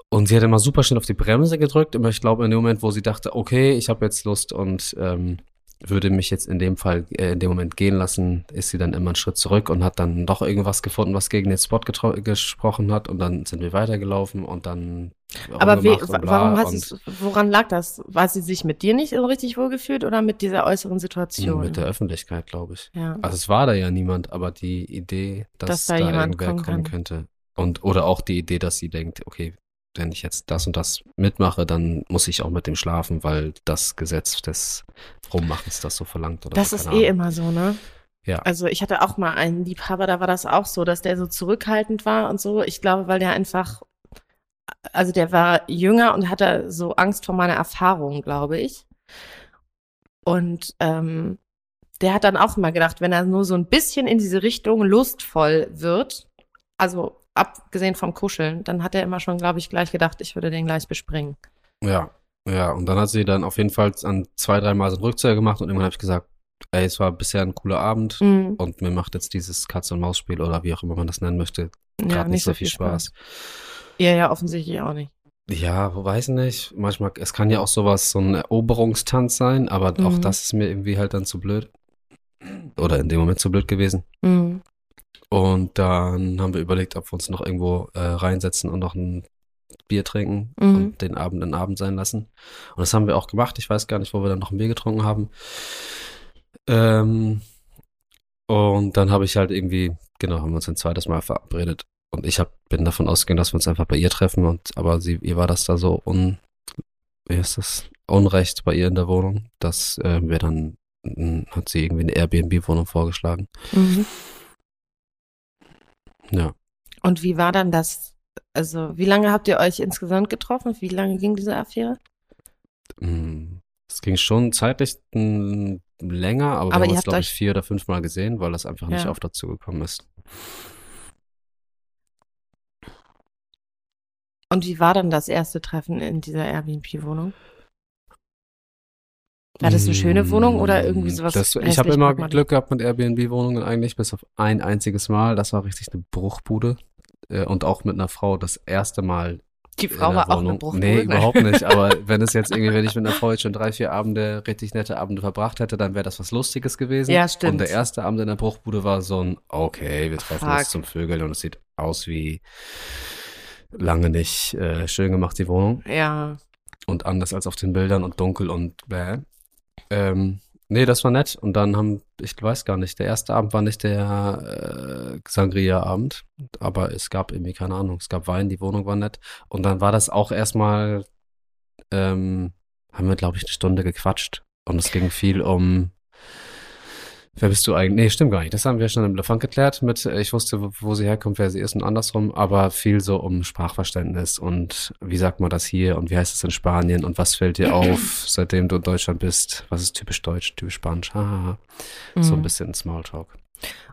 Speaker 4: Und sie hat immer super schnell auf die Bremse gedrückt, aber ich glaube in dem Moment, wo sie dachte, okay, ich habe jetzt Lust und ähm, würde mich jetzt in dem Fall, äh, in dem Moment gehen lassen, ist sie dann immer einen Schritt zurück und hat dann doch irgendwas gefunden, was gegen den Spot gesprochen hat und dann sind wir weitergelaufen und dann
Speaker 2: Aber wie,
Speaker 4: und
Speaker 2: warum hast
Speaker 4: und
Speaker 2: du, woran lag das? War sie sich mit dir nicht so richtig wohlgefühlt oder mit dieser äußeren Situation?
Speaker 4: mit der Öffentlichkeit, glaube ich.
Speaker 2: ja.
Speaker 4: Also es war da ja niemand, aber die Idee, dass,
Speaker 2: Dass da
Speaker 4: da,
Speaker 2: jemand
Speaker 4: irgendwer
Speaker 2: kommen
Speaker 4: kommen, könnte. Und oder auch die Idee, dass sie denkt, okay, wenn ich jetzt das und das mitmache, dann muss ich auch mit dem schlafen, weil das Gesetz des Rummachens das so verlangt oder
Speaker 2: Das
Speaker 4: so,
Speaker 2: ist eh
Speaker 4: Ahnung.
Speaker 2: immer so, ne?
Speaker 4: Ja.
Speaker 2: Also ich hatte auch mal einen Liebhaber, da war das auch so, dass der so zurückhaltend war und so. Ich glaube, weil der einfach, also der war jünger und hatte so Angst vor meiner Erfahrung, glaube ich. Und ähm, der hat dann auch immer gedacht, wenn er nur so ein bisschen in diese Richtung lustvoll wird, also abgesehen vom Kuscheln, dann hat er immer schon, glaube ich, gleich gedacht, ich würde den gleich bespringen.
Speaker 4: Ja, ja. Und dann hat sie dann auf jeden Fall an zwei, drei Mal so einen Rückzieher gemacht und irgendwann habe ich gesagt, ey, es war bisher ein cooler Abend
Speaker 2: Mhm.
Speaker 4: und mir macht jetzt dieses Katz-und-Maus-Spiel oder wie auch immer man das nennen möchte,
Speaker 2: Ja,
Speaker 4: gerade nicht so viel Spaß.
Speaker 2: Ja, ja, offensichtlich auch nicht.
Speaker 4: Ja, weiß nicht. Manchmal, es kann ja auch sowas, so ein Eroberungstanz sein, aber auch
Speaker 2: Mhm.
Speaker 4: das ist mir irgendwie halt dann zu blöd. Oder in dem Moment zu blöd gewesen.
Speaker 2: Mhm.
Speaker 4: Und dann haben wir überlegt, ob wir uns noch irgendwo äh, reinsetzen und noch ein Bier trinken
Speaker 2: Mhm.
Speaker 4: und den Abend ein Abend sein lassen. Und das haben wir auch gemacht. Ich weiß gar nicht, wo wir dann noch ein Bier getrunken haben. Ähm, und dann habe ich halt irgendwie, genau, haben wir uns ein zweites Mal verabredet. Und ich hab, bin davon ausgegangen, dass wir uns einfach bei ihr treffen. Und aber sie, ihr war das da so un, wie ist das? Unrecht bei ihr in der Wohnung, dass äh, wir dann mh, hat sie irgendwie eine Airbnb-Wohnung vorgeschlagen.
Speaker 2: Mhm.
Speaker 4: Ja.
Speaker 2: Und wie war dann das? Also, wie lange habt ihr euch insgesamt getroffen? Wie lange ging diese Affäre?
Speaker 4: Mm, Es ging schon zeitlich mm, länger, aber, wir
Speaker 2: Aber
Speaker 4: haben
Speaker 2: ihr
Speaker 4: uns, glaube ich, vier oder fünf Mal gesehen, weil das einfach nicht
Speaker 2: Ja.
Speaker 4: oft dazu gekommen ist.
Speaker 2: Und wie war dann das erste Treffen in dieser Airbnb-Wohnung? War das eine schöne Wohnung oder irgendwie
Speaker 4: Mm,
Speaker 2: sowas?
Speaker 4: Das, ich habe immer? Glück gehabt mit Airbnb-Wohnungen eigentlich, bis auf ein einziges Mal. Das war richtig eine Bruchbude. Äh, Und auch mit einer Frau das erste Mal
Speaker 2: Die Frau war auch eine
Speaker 4: Wohnung.
Speaker 2: Bruchbude.
Speaker 4: Nee,
Speaker 2: Nein.
Speaker 4: überhaupt nicht. <laughs> Aber wenn es jetzt irgendwie, wenn ich mit einer Frau jetzt schon drei, vier Abende, richtig nette Abende verbracht hätte, dann wäre das was Lustiges gewesen.
Speaker 2: Ja, stimmt.
Speaker 4: Und der erste Abend in der Bruchbude war so ein, okay, wir treffen
Speaker 2: Fuck.
Speaker 4: uns zum Vögeln und es sieht aus wie lange nicht äh, schön gemacht, die Wohnung.
Speaker 2: Ja.
Speaker 4: Und anders als auf den Bildern und dunkel und bäh. Ähm, nee, das war nett. Und dann haben, ich weiß gar nicht, der erste Abend war nicht der äh, Sangria-Abend, aber es gab irgendwie, keine Ahnung, es gab Wein, die Wohnung war nett. Und dann war das auch erstmal, ähm, haben wir, glaube ich, eine Stunde gequatscht. Und es ging viel um, wer bist du eigentlich? Nee, stimmt gar nicht. Das haben wir schon im Lefant geklärt mit, äh, ich wusste, wo, wo sie herkommt, wer sie ist und andersrum, aber viel so um Sprachverständnis und wie sagt man das hier und wie heißt es in Spanien und was fällt dir auf, seitdem du in Deutschland bist? Was ist typisch deutsch, typisch spanisch? Hahaha. So ein
Speaker 2: Mhm.
Speaker 4: bisschen Smalltalk.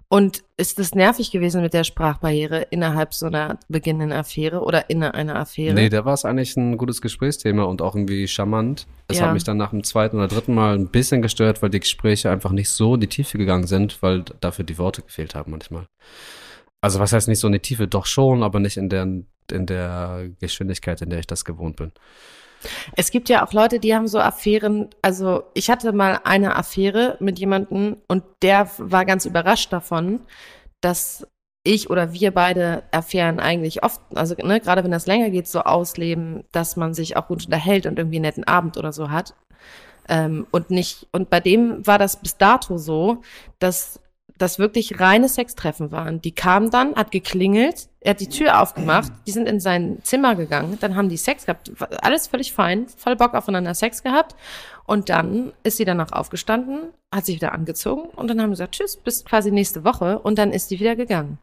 Speaker 2: Und ist es nervig gewesen mit der Sprachbarriere innerhalb so einer beginnenden Affäre oder in einer Affäre?
Speaker 4: Nee, da war es eigentlich ein gutes Gesprächsthema und auch irgendwie charmant. Es
Speaker 2: Ja.
Speaker 4: hat mich dann nach dem zweiten oder dritten Mal ein bisschen gestört, weil die Gespräche einfach nicht so in die Tiefe gegangen sind, weil dafür die Worte gefehlt haben manchmal. Also was heißt nicht so in die Tiefe? Doch schon, aber nicht in der, in der Geschwindigkeit, in der ich das gewohnt bin.
Speaker 2: Es gibt ja auch Leute, die haben so Affären. Also ich hatte mal eine Affäre mit jemandem und der war ganz überrascht davon, dass ich oder wir beide Affären eigentlich oft, also ne, gerade wenn das länger geht, so ausleben, dass man sich auch gut unterhält und irgendwie einen netten Abend oder so hat. Ähm, und nicht, und bei dem war das bis dato so, dass das wirklich reine Sextreffen waren. Die kamen dann, hat geklingelt, er hat die Tür aufgemacht, die sind in sein Zimmer gegangen, dann haben die Sex gehabt, alles völlig fein, voll Bock aufeinander Sex gehabt. Und dann ist sie danach aufgestanden, hat sich wieder angezogen und dann haben sie gesagt, tschüss, bis quasi nächste Woche und dann ist die wieder gegangen.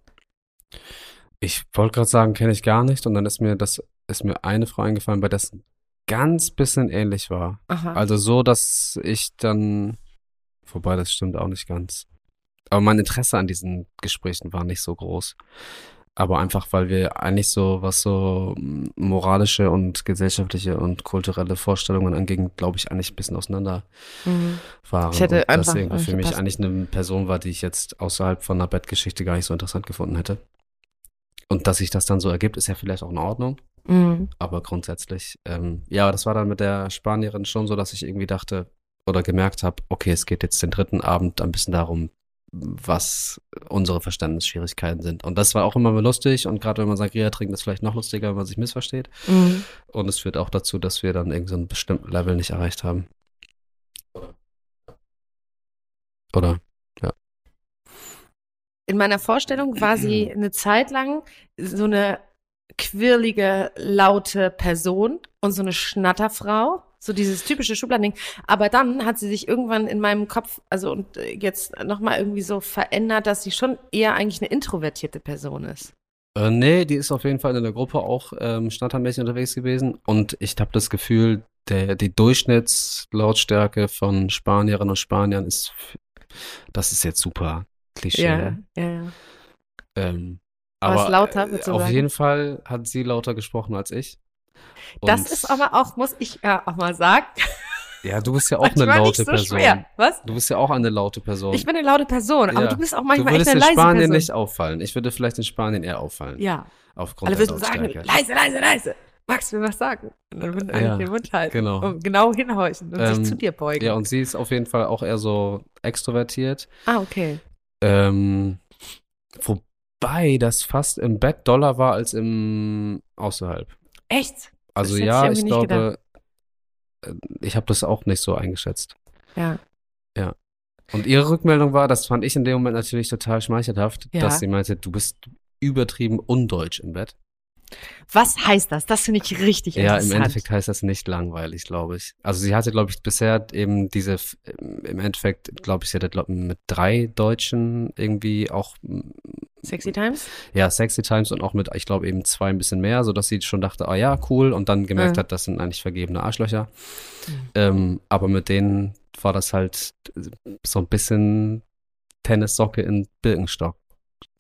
Speaker 4: Ich wollte gerade sagen, kenne ich gar nicht und dann ist mir das, ist mir eine Frau eingefallen, bei der es ein ganz bisschen ähnlich war.
Speaker 2: Aha.
Speaker 4: Also so, dass ich dann, wobei das stimmt auch nicht ganz. Aber mein Interesse an diesen Gesprächen war nicht so groß. Aber einfach, weil wir eigentlich so, was so mm, moralische und gesellschaftliche und kulturelle Vorstellungen anging, glaube ich, eigentlich ein bisschen auseinander
Speaker 2: Mhm.
Speaker 4: waren.
Speaker 2: Ich hätte
Speaker 4: und
Speaker 2: einfach
Speaker 4: deswegen
Speaker 2: nicht
Speaker 4: für mich
Speaker 2: gepasst.
Speaker 4: eigentlich eine Person war, die ich jetzt außerhalb von einer Bettgeschichte gar nicht so interessant gefunden hätte. Und dass sich das dann so ergibt, ist ja vielleicht auch in Ordnung.
Speaker 2: Mhm.
Speaker 4: Aber grundsätzlich, ähm, ja, das war dann mit der Spanierin schon so, dass ich irgendwie dachte oder gemerkt habe, okay, es geht jetzt den dritten Abend ein bisschen darum, was unsere Verständnisschwierigkeiten sind. Und das war auch immer lustig und gerade wenn man Sangria trinkt, ist vielleicht noch lustiger, wenn man sich missversteht.
Speaker 2: Mhm.
Speaker 4: Und es führt auch dazu, dass wir dann irgendwie so einen bestimmten Level nicht erreicht haben. Oder?
Speaker 2: In meiner Vorstellung war sie <clears throat> eine Zeit lang so eine quirlige, laute Person und so eine Schnatterfrau. So dieses typische Schubladending. Aber dann hat sie sich irgendwann in meinem Kopf, also und äh, jetzt nochmal irgendwie so verändert, dass sie schon eher eigentlich eine introvertierte Person ist.
Speaker 4: Äh, nee, die ist auf jeden Fall in der Gruppe auch ähm, schnattermäßig unterwegs gewesen. Und ich habe das Gefühl, der, die Durchschnittslautstärke von Spanierinnen und Spaniern ist Das ist jetzt super Klischee.
Speaker 2: Ja, ja, ja.
Speaker 4: Ähm,
Speaker 2: Aber lauter,
Speaker 4: äh, auf jeden Fall hat sie lauter gesprochen als ich.
Speaker 2: Das ist aber auch, muss ich ja auch mal sagen, <laughs>
Speaker 4: Ja, du bist ja auch eine laute
Speaker 2: so
Speaker 4: Person.
Speaker 2: schwer. Was?
Speaker 4: Du bist ja auch eine laute Person.
Speaker 2: Ich bin eine laute Person, aber
Speaker 4: Ja.
Speaker 2: du bist auch
Speaker 4: du
Speaker 2: manchmal echt
Speaker 4: würdest
Speaker 2: eine
Speaker 4: in
Speaker 2: leise
Speaker 4: Spanien
Speaker 2: Person.
Speaker 4: nicht auffallen. Ich würde vielleicht in Spanien eher auffallen.
Speaker 2: Ja.
Speaker 4: Aufgrund
Speaker 2: Alle würden sagen, leise, leise, leise. Max will was sagen. Und dann würden alle
Speaker 4: Ja,
Speaker 2: den Mund halten.
Speaker 4: genau.
Speaker 2: Und genau hinhorchen und
Speaker 4: Ähm,
Speaker 2: sich zu dir beugen.
Speaker 4: Ja, und sie ist auf jeden Fall auch eher so extrovertiert.
Speaker 2: ah, okay.
Speaker 4: Ähm, wobei das fast im Bett doller war als im außerhalb.
Speaker 2: Echt?
Speaker 4: Also
Speaker 2: ich
Speaker 4: ja, ich
Speaker 2: nicht
Speaker 4: glaube, äh, ich habe das auch nicht so eingeschätzt.
Speaker 2: Ja.
Speaker 4: Und ihre Rückmeldung war, das fand ich in dem Moment natürlich total schmeichelhaft,
Speaker 2: Ja.
Speaker 4: dass sie meinte, du bist übertrieben undeutsch im Bett.
Speaker 2: Was heißt das? Das finde ich richtig
Speaker 4: Ja, im
Speaker 2: interessant.
Speaker 4: Endeffekt heißt das nicht langweilig, glaube ich. Also sie hatte, glaube ich, bisher eben diese, im Endeffekt, glaube ich, sie hatte, glaube ich, mit drei Deutschen irgendwie auch,
Speaker 2: Sexy Times?
Speaker 4: ja, Sexy Times und auch mit, ich glaube, eben zwei ein bisschen mehr, sodass sie schon dachte, ah ja, cool, und dann gemerkt
Speaker 2: Mhm.
Speaker 4: hat, das sind eigentlich vergebene Arschlöcher.
Speaker 2: Mhm.
Speaker 4: Ähm, aber mit denen war das halt so ein bisschen Tennissocke in Birkenstock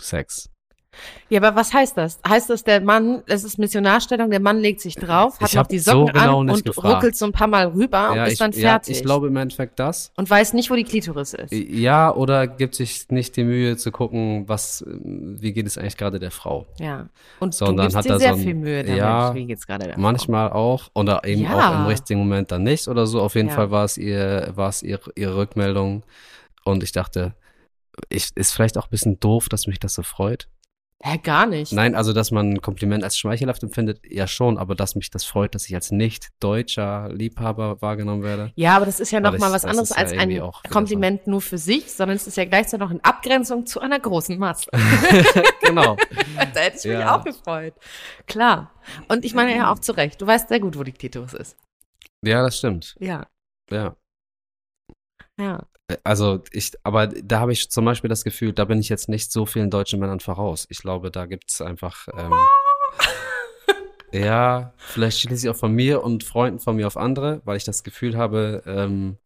Speaker 4: Sex.
Speaker 2: Ja, aber was heißt das? Heißt das, der Mann, es ist Missionarstellung, der Mann legt sich drauf, hat noch die
Speaker 4: so
Speaker 2: Socken
Speaker 4: genau
Speaker 2: an und
Speaker 4: gefragt.
Speaker 2: ruckelt so ein paar Mal rüber und
Speaker 4: ja,
Speaker 2: ist
Speaker 4: ich,
Speaker 2: dann
Speaker 4: ja,
Speaker 2: fertig.
Speaker 4: ich glaube im Endeffekt das.
Speaker 2: und weiß nicht, wo die Klitoris ist.
Speaker 4: Ja, oder gibt sich nicht die Mühe zu gucken, was, wie geht es eigentlich gerade der Frau?
Speaker 2: Ja. Und
Speaker 4: Sondern
Speaker 2: du gibst dir sehr
Speaker 4: so ein-
Speaker 2: viel Mühe damit.
Speaker 4: ja,
Speaker 2: Wie geht's gerade der Frau?
Speaker 4: Manchmal auch, oder eben
Speaker 2: Ja.
Speaker 4: auch im richtigen Moment dann nicht oder so. Auf jeden
Speaker 2: Ja.
Speaker 4: Fall war es ihr, war es ihr, ihre Rückmeldung. Und ich dachte, ich, ist vielleicht auch ein bisschen doof, dass mich das so freut.
Speaker 2: Hä, gar nicht.
Speaker 4: Nein, also, dass man ein Kompliment als schmeichelhaft empfindet, ja schon, aber dass mich das freut, dass ich als nicht deutscher Liebhaber wahrgenommen werde.
Speaker 2: Ja, aber das ist ja
Speaker 4: Weil
Speaker 2: noch mal
Speaker 4: ich-
Speaker 2: was anderes
Speaker 4: ja
Speaker 2: als
Speaker 4: irgendwie
Speaker 2: ein Kompliment nur für sich, sondern es ist ja gleichzeitig noch in Abgrenzung zu einer großen Masse. <laughs>
Speaker 4: genau. <laughs>
Speaker 2: da hätte ich mich
Speaker 4: Ja.
Speaker 2: auch gefreut. Klar. Und ich meine ja auch zu Recht. Du weißt sehr gut, wo die Klitoris ist.
Speaker 4: Ja, das stimmt.
Speaker 2: Ja.
Speaker 4: Ja.
Speaker 2: Ja.
Speaker 4: Also ich, aber da habe ich zum Beispiel das Gefühl, da bin ich jetzt nicht so vielen deutschen Männern voraus. Ich glaube, da gibt's einfach, ähm, <laughs> ja, vielleicht schließe ich auch von mir und Freunden von mir auf andere, weil ich das Gefühl habe, ähm,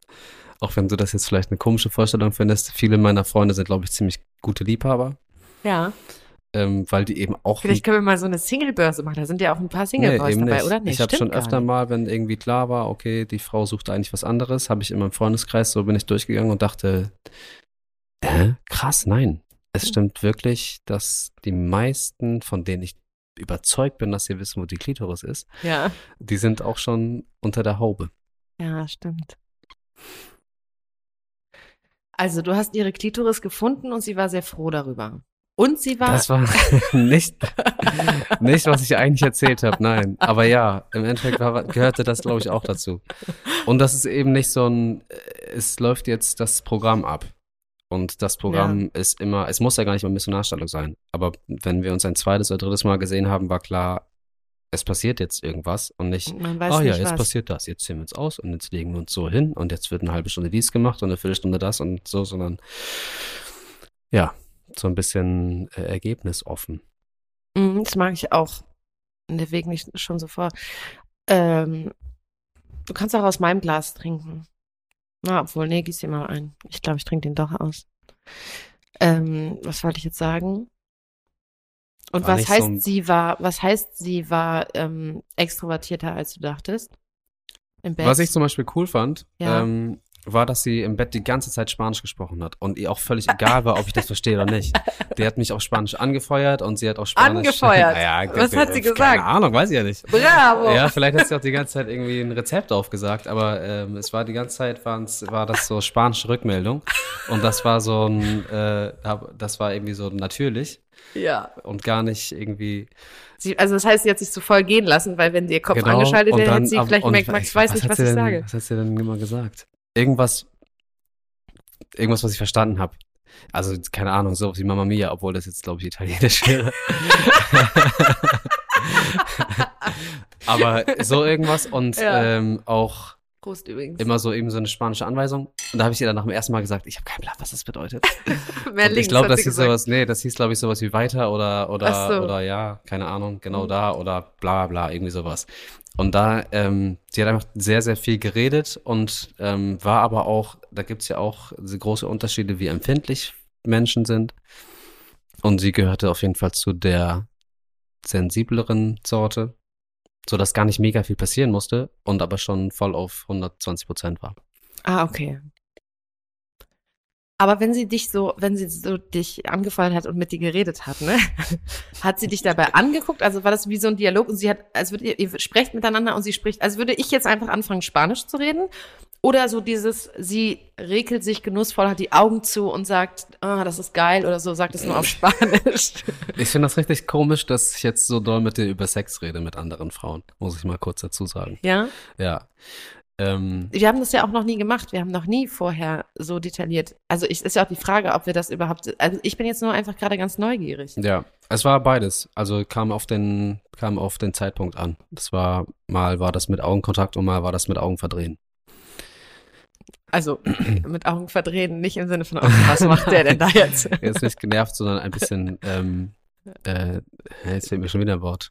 Speaker 4: auch wenn du das jetzt vielleicht eine komische Vorstellung findest, viele meiner Freunde sind, glaube ich, ziemlich gute Liebhaber,
Speaker 2: Ja.
Speaker 4: Ähm, weil die eben auch
Speaker 2: Vielleicht können wir mal so eine Single-Börse machen. Da sind ja auch ein paar
Speaker 4: Nee,
Speaker 2: Single-Boys
Speaker 4: eben
Speaker 2: dabei,
Speaker 4: nicht.
Speaker 2: oder? Nee,
Speaker 4: ich habe schon öfter
Speaker 2: nicht.
Speaker 4: mal, wenn irgendwie klar war, okay, die Frau sucht eigentlich was anderes, habe ich in meinem Freundeskreis, so bin ich durchgegangen und dachte, äh, krass, nein. Es
Speaker 2: Hm.
Speaker 4: stimmt wirklich, dass die meisten, von denen ich überzeugt bin, dass sie wissen, wo die Klitoris ist,
Speaker 2: Ja.
Speaker 4: die sind auch schon unter der Haube.
Speaker 2: Ja, stimmt. Also, du hast ihre Klitoris gefunden und sie war sehr froh darüber. Und sie war.
Speaker 4: Das war <laughs> nicht, nicht, was ich eigentlich erzählt habe, nein. Aber ja, im Endeffekt war, gehörte das, glaube ich, auch dazu. Und das ist eben nicht so ein, es läuft jetzt das Programm ab. Und das Programm ist immer, es muss ja gar nicht mal Missionarstellung sein. Aber wenn wir uns ein zweites oder drittes Mal gesehen haben, war klar, es passiert jetzt irgendwas und nicht,
Speaker 2: man weiß
Speaker 4: oh ja, jetzt
Speaker 2: was.
Speaker 4: passiert das, jetzt ziehen wir uns aus und jetzt legen wir uns so hin und jetzt wird eine halbe Stunde dies gemacht und eine Viertelstunde das und so, sondern ja, so ein bisschen äh, ergebnisoffen.
Speaker 2: Mhm, das mag ich auch. Der Weg nicht schon so vor. Ähm, du kannst auch aus meinem Glas trinken. Na, obwohl, nee, gieß dir mal ein. Ich glaube, ich trinke den doch aus. Ähm, was wollte ich jetzt sagen? Und
Speaker 4: War
Speaker 2: was
Speaker 4: so
Speaker 2: heißt,
Speaker 4: ein-
Speaker 2: sie war, was heißt, sie war ähm, extrovertierter, als du dachtest?
Speaker 4: Was ich zum Beispiel cool fand,
Speaker 2: Ja.
Speaker 4: ähm, war, dass sie im Bett die ganze Zeit Spanisch gesprochen hat und ihr auch völlig egal war, ob ich das verstehe oder nicht. Die hat mich auf Spanisch angefeuert und sie hat auch Spanisch.
Speaker 2: Angefeuert? <laughs>
Speaker 4: Naja,
Speaker 2: Was hat sie
Speaker 4: keine
Speaker 2: gesagt?
Speaker 4: Ahnung, weiß ich ja nicht.
Speaker 2: Bravo!
Speaker 4: Ja, vielleicht hat sie auch die ganze Zeit irgendwie ein Rezept aufgesagt, aber ähm, es war die ganze Zeit waren's, war das so spanische Rückmeldung und das war so ein, äh, das war irgendwie so natürlich
Speaker 2: ja.
Speaker 4: und gar nicht irgendwie.
Speaker 2: Sie, also das heißt, sie hat sich so voll gehen lassen, weil wenn ihr Kopf
Speaker 4: Genau,
Speaker 2: angeschaltet wäre, hätte sie vielleicht gemerkt, Max weiß nicht, was
Speaker 4: sie
Speaker 2: ich
Speaker 4: denn,
Speaker 2: sage.
Speaker 4: Was hat sie denn immer gesagt? Irgendwas, irgendwas, was ich verstanden habe. Also, keine Ahnung, so wie Mamma Mia, obwohl das jetzt, glaube ich, italienisch wäre. <laughs> Aber so irgendwas und
Speaker 2: Ja.
Speaker 4: ähm, auch
Speaker 2: Prost übrigens.
Speaker 4: immer so eben so eine spanische Anweisung. Und da habe ich ihr dann nach dem ersten Mal gesagt, ich habe keinen Plan, was das bedeutet. <laughs>
Speaker 2: Mehr
Speaker 4: Und
Speaker 2: links,
Speaker 4: ich glaube, das hieß
Speaker 2: gesagt.
Speaker 4: sowas, nee, das hieß, glaube ich, sowas wie weiter oder oder
Speaker 2: so.
Speaker 4: oder ja, keine Ahnung, genau
Speaker 2: Mhm.
Speaker 4: da oder bla bla, irgendwie sowas. Und da, ähm, sie hat einfach sehr, sehr viel geredet und ähm, war aber auch, da gibt's ja auch große Unterschiede, wie empfindlich Menschen sind. Und sie gehörte auf jeden Fall zu der sensibleren Sorte, so dass gar nicht mega viel passieren musste und aber schon voll auf 120 Prozent war.
Speaker 2: Ah, okay. Aber wenn sie dich so, wenn sie so dich angefallen hat und mit dir geredet hat, ne? <laughs> Hat sie dich dabei angeguckt? Also war das wie so ein Dialog und sie hat, als würdet ihr, ihr sprecht miteinander und sie spricht, als würde ich jetzt einfach anfangen, Spanisch zu reden? Oder so dieses, sie regelt sich genussvoll, hat die Augen zu und sagt, ah, das ist geil oder so, sagt es nur auf <laughs> Spanisch.
Speaker 4: Ich finde das richtig komisch, dass ich jetzt so doll mit dir über Sex rede mit anderen Frauen, muss ich mal kurz dazu sagen.
Speaker 2: Ja?
Speaker 4: Ja. Ähm,
Speaker 2: Wir haben das ja auch noch nie gemacht. Wir haben noch nie vorher so detailliert. Also ich, ist ja auch die Frage, ob wir das überhaupt, also ich bin jetzt nur einfach gerade ganz neugierig.
Speaker 4: ja, es war beides. Also kam auf den, kam auf den Zeitpunkt an. Das war, mal war das mit Augenkontakt und mal war das mit Augenverdrehen.
Speaker 2: Also <clears throat> mit Augen verdrehen, nicht im Sinne von, oh, was macht der denn da <laughs> jetzt?
Speaker 4: Er ist nicht genervt, sondern ein bisschen, ähm, <laughs> äh, jetzt fehlt mir schon wieder ein Wort.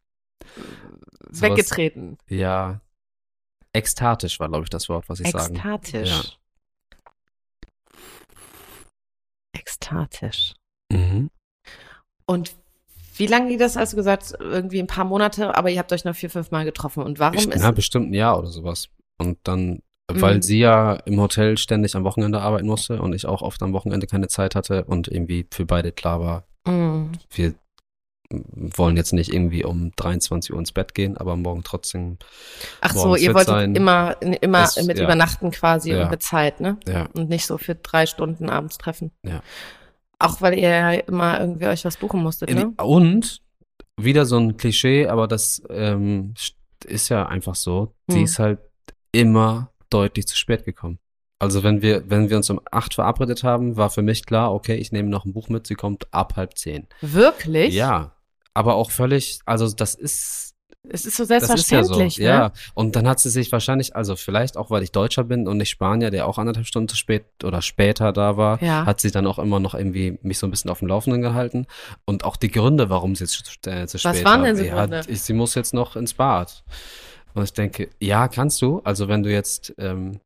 Speaker 4: Sowas-
Speaker 2: Weggetreten.
Speaker 4: Ja. Ekstatisch war, glaube ich, das Wort, was ich sagen.
Speaker 2: Ekstatisch.
Speaker 4: Ja.
Speaker 2: Ekstatisch.
Speaker 4: Mhm.
Speaker 2: Und wie lange geht das, du gesagt, irgendwie ein paar Monate, aber ihr habt euch noch vier, fünf Mal getroffen. Und warum
Speaker 4: Ich,
Speaker 2: ist
Speaker 4: na, bestimmt ein Jahr oder sowas. Und dann, weil
Speaker 2: Mhm.
Speaker 4: sie ja im Hotel ständig am Wochenende arbeiten musste und ich auch oft am Wochenende keine Zeit hatte und irgendwie für beide klar war,
Speaker 2: Mm.
Speaker 4: wir wollen jetzt nicht irgendwie um 23 Uhr ins Bett gehen, aber morgen trotzdem,
Speaker 2: Ach so, ihr wolltet
Speaker 4: sein.
Speaker 2: immer, immer
Speaker 4: Das-
Speaker 2: mit
Speaker 4: ja.
Speaker 2: übernachten quasi
Speaker 4: Ja.
Speaker 2: und mit Zeit, ne?
Speaker 4: ja,
Speaker 2: Und nicht so für drei Stunden abends treffen.
Speaker 4: Ja.
Speaker 2: Auch weil ihr ja immer irgendwie euch was buchen musstet, ne?
Speaker 4: und wieder so ein Klischee, aber das ähm, ist ja einfach so, sie
Speaker 2: Hm.
Speaker 4: ist halt immer deutlich zu spät gekommen. Also wenn wir, wenn wir uns um acht verabredet haben, war für mich klar, okay, ich nehme noch ein Buch mit, sie kommt ab halb zehn.
Speaker 2: Wirklich?
Speaker 4: Ja, aber auch völlig, also das ist,
Speaker 2: Es ist so
Speaker 4: das ist ja so.
Speaker 2: selbstverständlich, ne?
Speaker 4: Ja, und dann hat sie sich wahrscheinlich, also vielleicht auch, weil ich Deutscher bin und nicht Spanier, der auch anderthalb Stunden zu spät oder später da war,
Speaker 2: Ja.
Speaker 4: hat sie dann auch immer noch irgendwie mich so ein bisschen auf dem Laufenden gehalten. Und auch die Gründe, warum sie jetzt äh, zu spät
Speaker 2: waren
Speaker 4: war.
Speaker 2: denn so
Speaker 4: Ja,
Speaker 2: Gründe?
Speaker 4: sie muss jetzt noch ins Bad. Und ich denke, ja, kannst du. Also wenn du jetzt, ähm,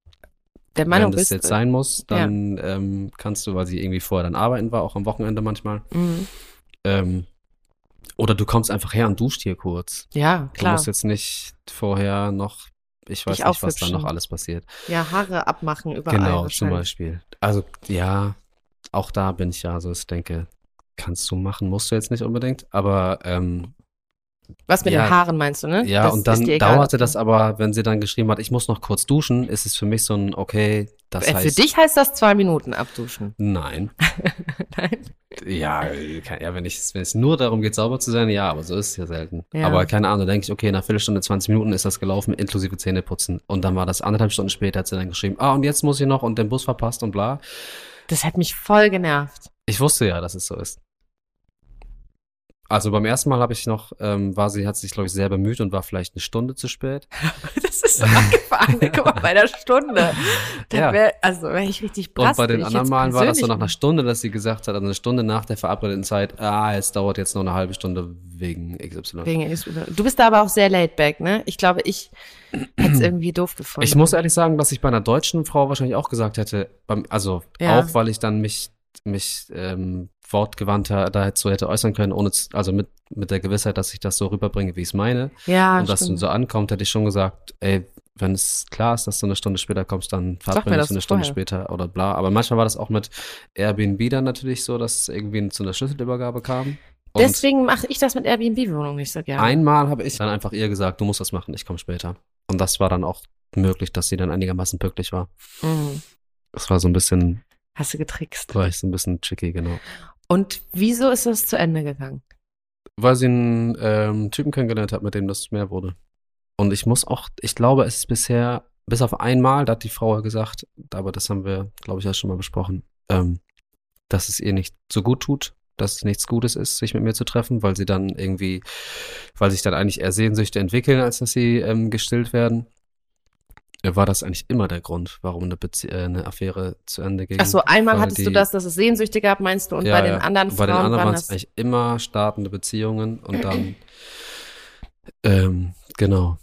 Speaker 2: Der Meinung
Speaker 4: wenn das
Speaker 2: bist
Speaker 4: jetzt
Speaker 2: du.
Speaker 4: sein muss, dann ähm, kannst du, weil sie irgendwie vorher dann arbeiten war, auch am Wochenende manchmal.
Speaker 2: Mhm.
Speaker 4: Ähm, oder du kommst einfach her und duscht hier kurz.
Speaker 2: Ja,
Speaker 4: Du
Speaker 2: klar.
Speaker 4: musst jetzt nicht vorher noch, ich weiß
Speaker 2: Dich
Speaker 4: nicht, was da noch alles passiert.
Speaker 2: Ja, Haare abmachen überall.
Speaker 4: genau, zum. Beispiel. Also ja, auch da bin ich ja so, ich denke, kannst du machen, musst du jetzt nicht unbedingt, aber ähm,
Speaker 2: Was mit
Speaker 4: Ja.
Speaker 2: den Haaren meinst du, ne?
Speaker 4: ja,
Speaker 2: Das
Speaker 4: und dann
Speaker 2: egal,
Speaker 4: dauerte das aber, wenn sie dann geschrieben hat, ich muss noch kurz duschen, ist es für mich so ein, okay, das
Speaker 2: Äh,
Speaker 4: heißt.
Speaker 2: Für dich heißt das zwei Minuten abduschen.
Speaker 4: Nein. <laughs>
Speaker 2: Nein.
Speaker 4: Ja, kann- ja, wenn ich, wenn es nur darum geht, sauber zu sein, ja, aber so ist es ja selten.
Speaker 2: Ja.
Speaker 4: Aber keine Ahnung, da denke ich, okay, nach Viertelstunde, 20 Minuten ist das gelaufen, inklusive Zähneputzen. Und dann war das anderthalb Stunden später, hat sie dann geschrieben, ah, und jetzt muss ich noch und den Bus verpasst und bla.
Speaker 2: Das hat mich voll genervt.
Speaker 4: Ich wusste ja, dass es so ist. Also beim ersten Mal habe ich noch, ähm, war sie, hat sich, glaube ich, sehr bemüht und war vielleicht eine Stunde zu spät. <laughs>
Speaker 2: Das ist so abgefahren. <laughs> Guck mal, bei der Stunde. Da wär, also wäre ich richtig
Speaker 4: Und
Speaker 2: brass.
Speaker 4: bei
Speaker 2: wenn
Speaker 4: den anderen Malen war das so nach einer Stunde, dass sie gesagt hat, also eine Stunde nach der verabredeten Zeit, ah, es dauert jetzt noch eine halbe Stunde wegen XY.
Speaker 2: Wegen XY. Du bist da aber auch sehr laid back, ne? Ich glaube, ich <clears throat> hätte es irgendwie doof gefunden.
Speaker 4: Ich muss ehrlich sagen, dass ich bei einer deutschen Frau wahrscheinlich auch gesagt hätte, beim, also
Speaker 2: Ja.
Speaker 4: auch weil ich dann mich, mich ähm, wortgewandter dazu hätte äußern können, ohne, also mit, mit der Gewissheit, dass ich das so rüberbringe, wie ich es meine.
Speaker 2: ja,
Speaker 4: und dass
Speaker 2: stimmt.
Speaker 4: du so ankommt, hätte ich schon gesagt, ey, wenn es klar ist, dass du eine Stunde später kommst, dann
Speaker 2: das
Speaker 4: wir eine Stunde
Speaker 2: vorher.
Speaker 4: später oder bla. Aber manchmal war das auch mit Airbnb dann natürlich so, dass es irgendwie zu einer Schlüsselübergabe kam. Und
Speaker 2: Deswegen mache ich das mit Airbnb-Wohnungen nicht so gerne.
Speaker 4: einmal habe ich dann einfach ihr gesagt, du musst das machen, ich komme später. Und das war dann auch möglich, dass sie dann einigermaßen pünktlich war.
Speaker 2: Mhm.
Speaker 4: Das war so ein bisschen,
Speaker 2: Hast du getrickst.
Speaker 4: war ich so ein bisschen tricky, genau.
Speaker 2: Und wieso ist das zu Ende gegangen?
Speaker 4: Weil sie einen ähm, Typen kennengelernt hat, mit dem das mehr wurde. Und ich muss auch, ich glaube, es ist bisher, bis auf einmal, da hat die Frau gesagt, aber das haben wir, glaube ich, auch schon mal besprochen, ähm, dass es ihr nicht so gut tut, dass es nichts Gutes ist, sich mit mir zu treffen, weil sie dann irgendwie, weil sich dann eigentlich eher Sehnsüchte entwickeln, als dass sie ähm, gestillt werden. War das eigentlich immer der Grund, warum eine, Bezie äh, eine Affäre zu Ende ging.
Speaker 2: Ach so, einmal
Speaker 4: Weil
Speaker 2: hattest du
Speaker 4: die-
Speaker 2: das, dass es Sehnsüchte gab, meinst du? Und
Speaker 4: Ja,
Speaker 2: bei den anderen Frauen
Speaker 4: bei den anderen
Speaker 2: waren
Speaker 4: es
Speaker 2: das
Speaker 4: eigentlich immer startende Beziehungen und dann, ähm, genau,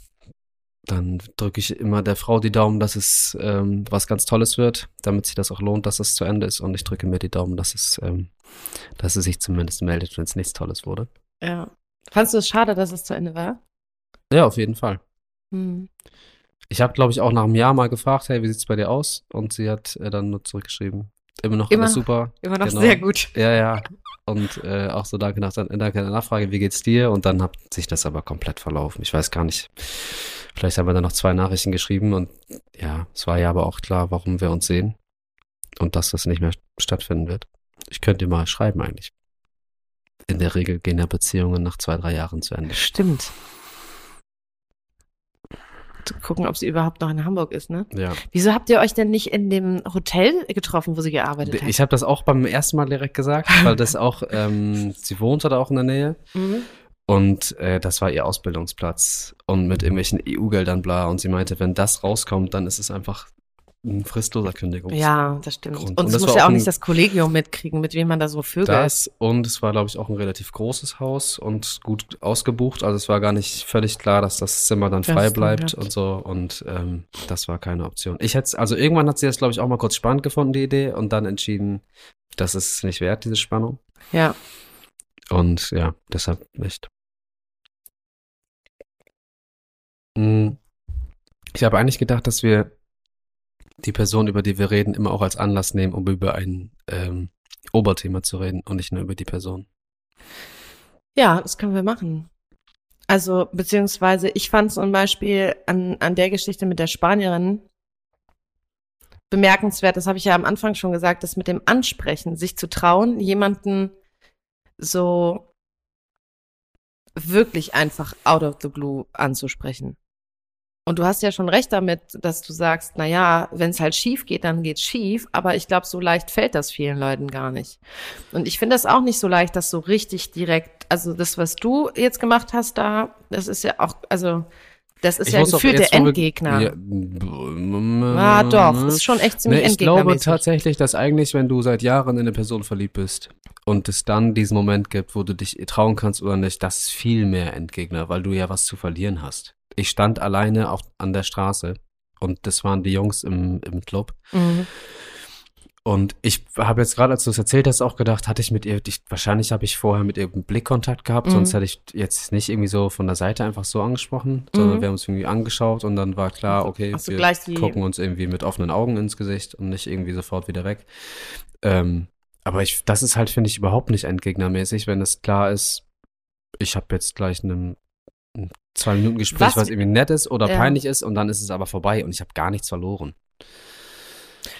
Speaker 4: dann drücke ich immer der Frau die Daumen, dass es ähm, was ganz Tolles wird, damit sich das auch lohnt, dass es zu Ende ist und ich drücke mir die Daumen, dass es, ähm, dass es sich zumindest meldet, wenn es nichts Tolles wurde.
Speaker 2: Ja. Fandst du es schade, dass es zu Ende war?
Speaker 4: Ja, auf jeden Fall.
Speaker 2: Hm.
Speaker 4: Ich habe, glaube ich, auch nach einem Jahr mal gefragt, hey, wie sieht's bei dir aus? Und sie hat äh, dann nur zurückgeschrieben, immer noch
Speaker 2: Immer
Speaker 4: alles super.
Speaker 2: Immer noch
Speaker 4: Genau.
Speaker 2: sehr gut.
Speaker 4: Ja, ja. Und äh, auch so danke nach, danke der Nachfrage, wie geht's dir? Und dann hat sich das aber komplett verlaufen. Ich weiß gar nicht. Vielleicht haben wir dann noch zwei Nachrichten geschrieben und ja, es war ja aber auch klar, warum wir uns sehen und dass das nicht mehr stattfinden wird. Ich könnte dir mal schreiben eigentlich. In der Regel gehen ja Beziehungen nach zwei, drei Jahren zu Ende.
Speaker 2: Stimmt. Gucken, ob sie überhaupt noch in Hamburg ist, ne?
Speaker 4: Ja.
Speaker 2: Wieso habt ihr euch denn nicht in dem Hotel getroffen, wo sie gearbeitet hat?
Speaker 4: Ich habe das auch beim ersten Mal direkt gesagt, <laughs> weil das auch, ähm, sie wohnte da auch in der Nähe
Speaker 2: Mhm.
Speaker 4: Und äh, das war ihr Ausbildungsplatz und mit irgendwelchen EU-Geldern bla. Und sie meinte, wenn das rauskommt, dann ist es einfach ein fristloser Kündigungs.
Speaker 2: Ja, das stimmt.
Speaker 4: Grund.
Speaker 2: Und,
Speaker 4: Und
Speaker 2: es
Speaker 4: das
Speaker 2: muss ja
Speaker 4: auch ein-
Speaker 2: nicht das Kollegium mitkriegen, mit wem man da so vögelt.
Speaker 4: Das und es war, glaube ich, auch ein relativ großes Haus und gut ausgebucht. Also es war gar nicht völlig klar, dass das Zimmer dann
Speaker 2: Das
Speaker 4: frei
Speaker 2: dann
Speaker 4: bleibt
Speaker 2: bleibt.
Speaker 4: und so. Und ähm, das war keine Option. Ich hätte, also irgendwann hat sie das, glaube ich, auch mal kurz spannend gefunden, die Idee, und dann entschieden, das ist nicht wert, diese Spannung.
Speaker 2: Ja.
Speaker 4: Und ja, deshalb nicht. Mm, Ich habe eigentlich gedacht, dass wir die Person, über die wir reden, immer auch als Anlass nehmen, um über ein ähm, Oberthema zu reden und nicht nur über die Person.
Speaker 2: Ja, das können wir machen. Also, beziehungsweise, ich fand zum Beispiel an, an der Geschichte mit der Spanierin bemerkenswert, das habe ich ja am Anfang schon gesagt, das mit dem Ansprechen, sich zu trauen, jemanden so wirklich einfach out of the blue anzusprechen. Und du hast ja schon recht damit, dass du sagst, na ja, wenn es halt schief geht, dann geht's schief. Aber ich glaube, so leicht fällt das vielen Leuten gar nicht. Und ich finde das auch nicht so leicht, das so richtig direkt, also das, was du jetzt gemacht hast da, das ist ja auch, also das ist
Speaker 4: Ich
Speaker 2: ja gefühlt der Endgegner.
Speaker 4: Ja,
Speaker 2: ah, doch, ist schon echt ziemlich
Speaker 4: Nee, ich glaube tatsächlich, dass eigentlich, wenn du seit Jahren in eine Person verliebt bist und es dann diesen Moment gibt, wo du dich trauen kannst oder nicht, das ist viel mehr Endgegner, weil du ja was zu verlieren hast. Ich stand alleine auf, an der Straße und das waren die Jungs im, im Club.
Speaker 2: Mhm.
Speaker 4: Und ich habe jetzt gerade, als du es erzählt hast, auch gedacht, hatte ich mit ihr, ich, wahrscheinlich habe ich vorher mit ihr einen Blickkontakt gehabt,
Speaker 2: Mhm.
Speaker 4: sonst hätte ich jetzt nicht irgendwie so von der Seite einfach so angesprochen, sondern
Speaker 2: Mhm.
Speaker 4: wir haben uns irgendwie angeschaut und dann war klar, okay,
Speaker 2: du
Speaker 4: wir gucken uns irgendwie mit offenen Augen ins Gesicht und nicht irgendwie sofort wieder weg. Ähm, aber ich, das ist halt, finde ich, überhaupt nicht endgegnermäßig, wenn es klar ist, ich habe jetzt gleich einen ein zwei Minuten Gespräch,
Speaker 2: Was-
Speaker 4: was, irgendwie nett ist oder
Speaker 2: Ja.
Speaker 4: peinlich ist und dann ist es aber vorbei und ich habe gar nichts verloren.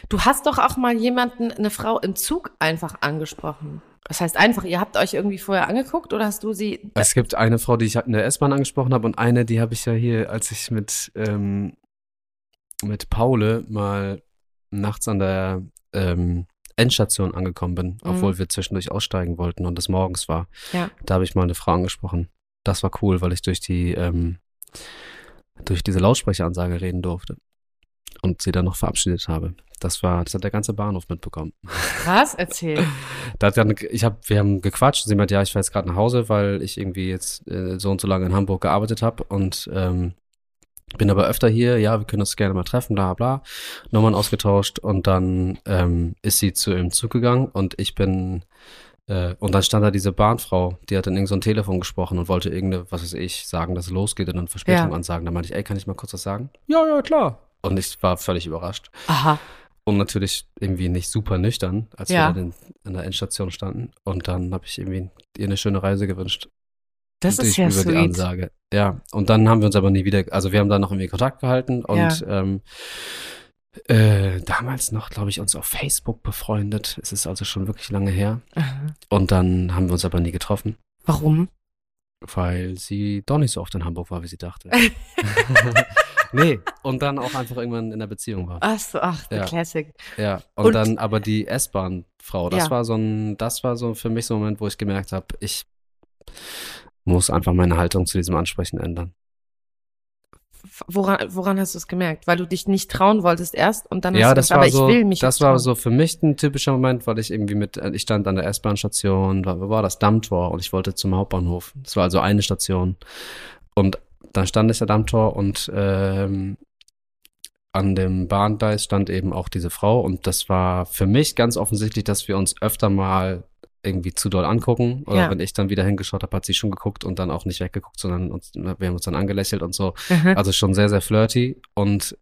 Speaker 2: Du hast doch auch mal jemanden, eine Frau im Zug einfach angesprochen. Das heißt einfach, ihr habt euch irgendwie vorher angeguckt oder hast du sie?
Speaker 4: Es gibt eine Frau, die ich in der S-Bahn angesprochen habe und eine, die habe ich ja hier, als ich mit, ähm, mit Paule mal nachts an der ähm, Endstation angekommen bin, obwohl wir zwischendurch aussteigen wollten und es morgens war.
Speaker 2: Ja.
Speaker 4: Da habe ich mal eine Frau angesprochen. Das war cool, weil ich durch die, ähm, durch diese Lautsprecheransage reden durfte und sie dann noch verabschiedet habe. Das war, das hat der ganze Bahnhof mitbekommen.
Speaker 2: Was? Erzähl. <laughs>
Speaker 4: Da hat dann, ich hab, wir haben gequatscht. Sie meinte, ja, ich fahre jetzt gerade nach Hause, weil ich irgendwie jetzt äh, so und so lange in Hamburg gearbeitet habe und ähm, bin aber öfter hier. Ja, wir können uns gerne mal treffen, bla bla. Nummern ausgetauscht und dann ähm, ist sie zu ihm Zug gegangen und ich bin äh, und dann stand da diese Bahnfrau, die hat dann irgend so ein Telefon gesprochen und wollte irgendeine, was weiß ich, sagen, dass es losgeht und dann Verspätung
Speaker 2: Ja.
Speaker 4: ansagen. Da meinte ich, ey, kann ich mal kurz was sagen? Ja, ja, klar. Und ich war völlig überrascht.
Speaker 2: Aha.
Speaker 4: Und natürlich irgendwie nicht super nüchtern, als
Speaker 2: Ja.
Speaker 4: wir dann an der Endstation standen. Und dann habe ich irgendwie ihr eine schöne Reise gewünscht.
Speaker 2: Das ist ja
Speaker 4: über die
Speaker 2: sweet.
Speaker 4: Ansage. Ja, und dann haben wir uns aber nie wieder, also wir haben dann noch irgendwie Kontakt gehalten und
Speaker 2: Ja.
Speaker 4: ähm, äh, damals noch, glaube ich, uns auf Facebook befreundet. Es ist also schon wirklich lange her.
Speaker 2: Aha.
Speaker 4: Und dann haben wir uns aber nie getroffen,
Speaker 2: Warum?
Speaker 4: weil sie doch nicht so oft in Hamburg war, wie sie dachte. <laughs> nee, und dann auch einfach irgendwann in der Beziehung war.
Speaker 2: Ach so, ach, the
Speaker 4: Ja.
Speaker 2: Classic.
Speaker 4: Ja, und,
Speaker 2: Und-
Speaker 4: dann aber die S-Bahn-Frau, das
Speaker 2: Ja.
Speaker 4: war so ein, das war so für mich so ein Moment, wo ich gemerkt habe, ich muss einfach meine Haltung zu diesem Ansprechen ändern.
Speaker 2: Woran, woran hast du es gemerkt? Weil du dich nicht trauen wolltest erst und dann hast
Speaker 4: ja,
Speaker 2: du
Speaker 4: das
Speaker 2: gesagt,
Speaker 4: war
Speaker 2: aber
Speaker 4: so,
Speaker 2: ich will mich
Speaker 4: das war so für mich ein typischer Moment, weil ich irgendwie mit, äh, ich stand an der S-Bahn-Station, war, war das Dammtor und ich wollte zum Hauptbahnhof. Das war also eine Station. Und dann stand ich am Dammtor und ähm, an dem Bahngleis stand eben auch diese Frau und das war für mich ganz offensichtlich, dass wir uns öfter mal irgendwie zu doll angucken. Oder
Speaker 2: Ja.
Speaker 4: wenn ich dann wieder hingeschaut habe, hat sie schon geguckt und dann auch nicht weggeguckt, sondern uns, wir haben uns dann angelächelt und so.
Speaker 2: Mhm.
Speaker 4: Also schon sehr, sehr flirty. Und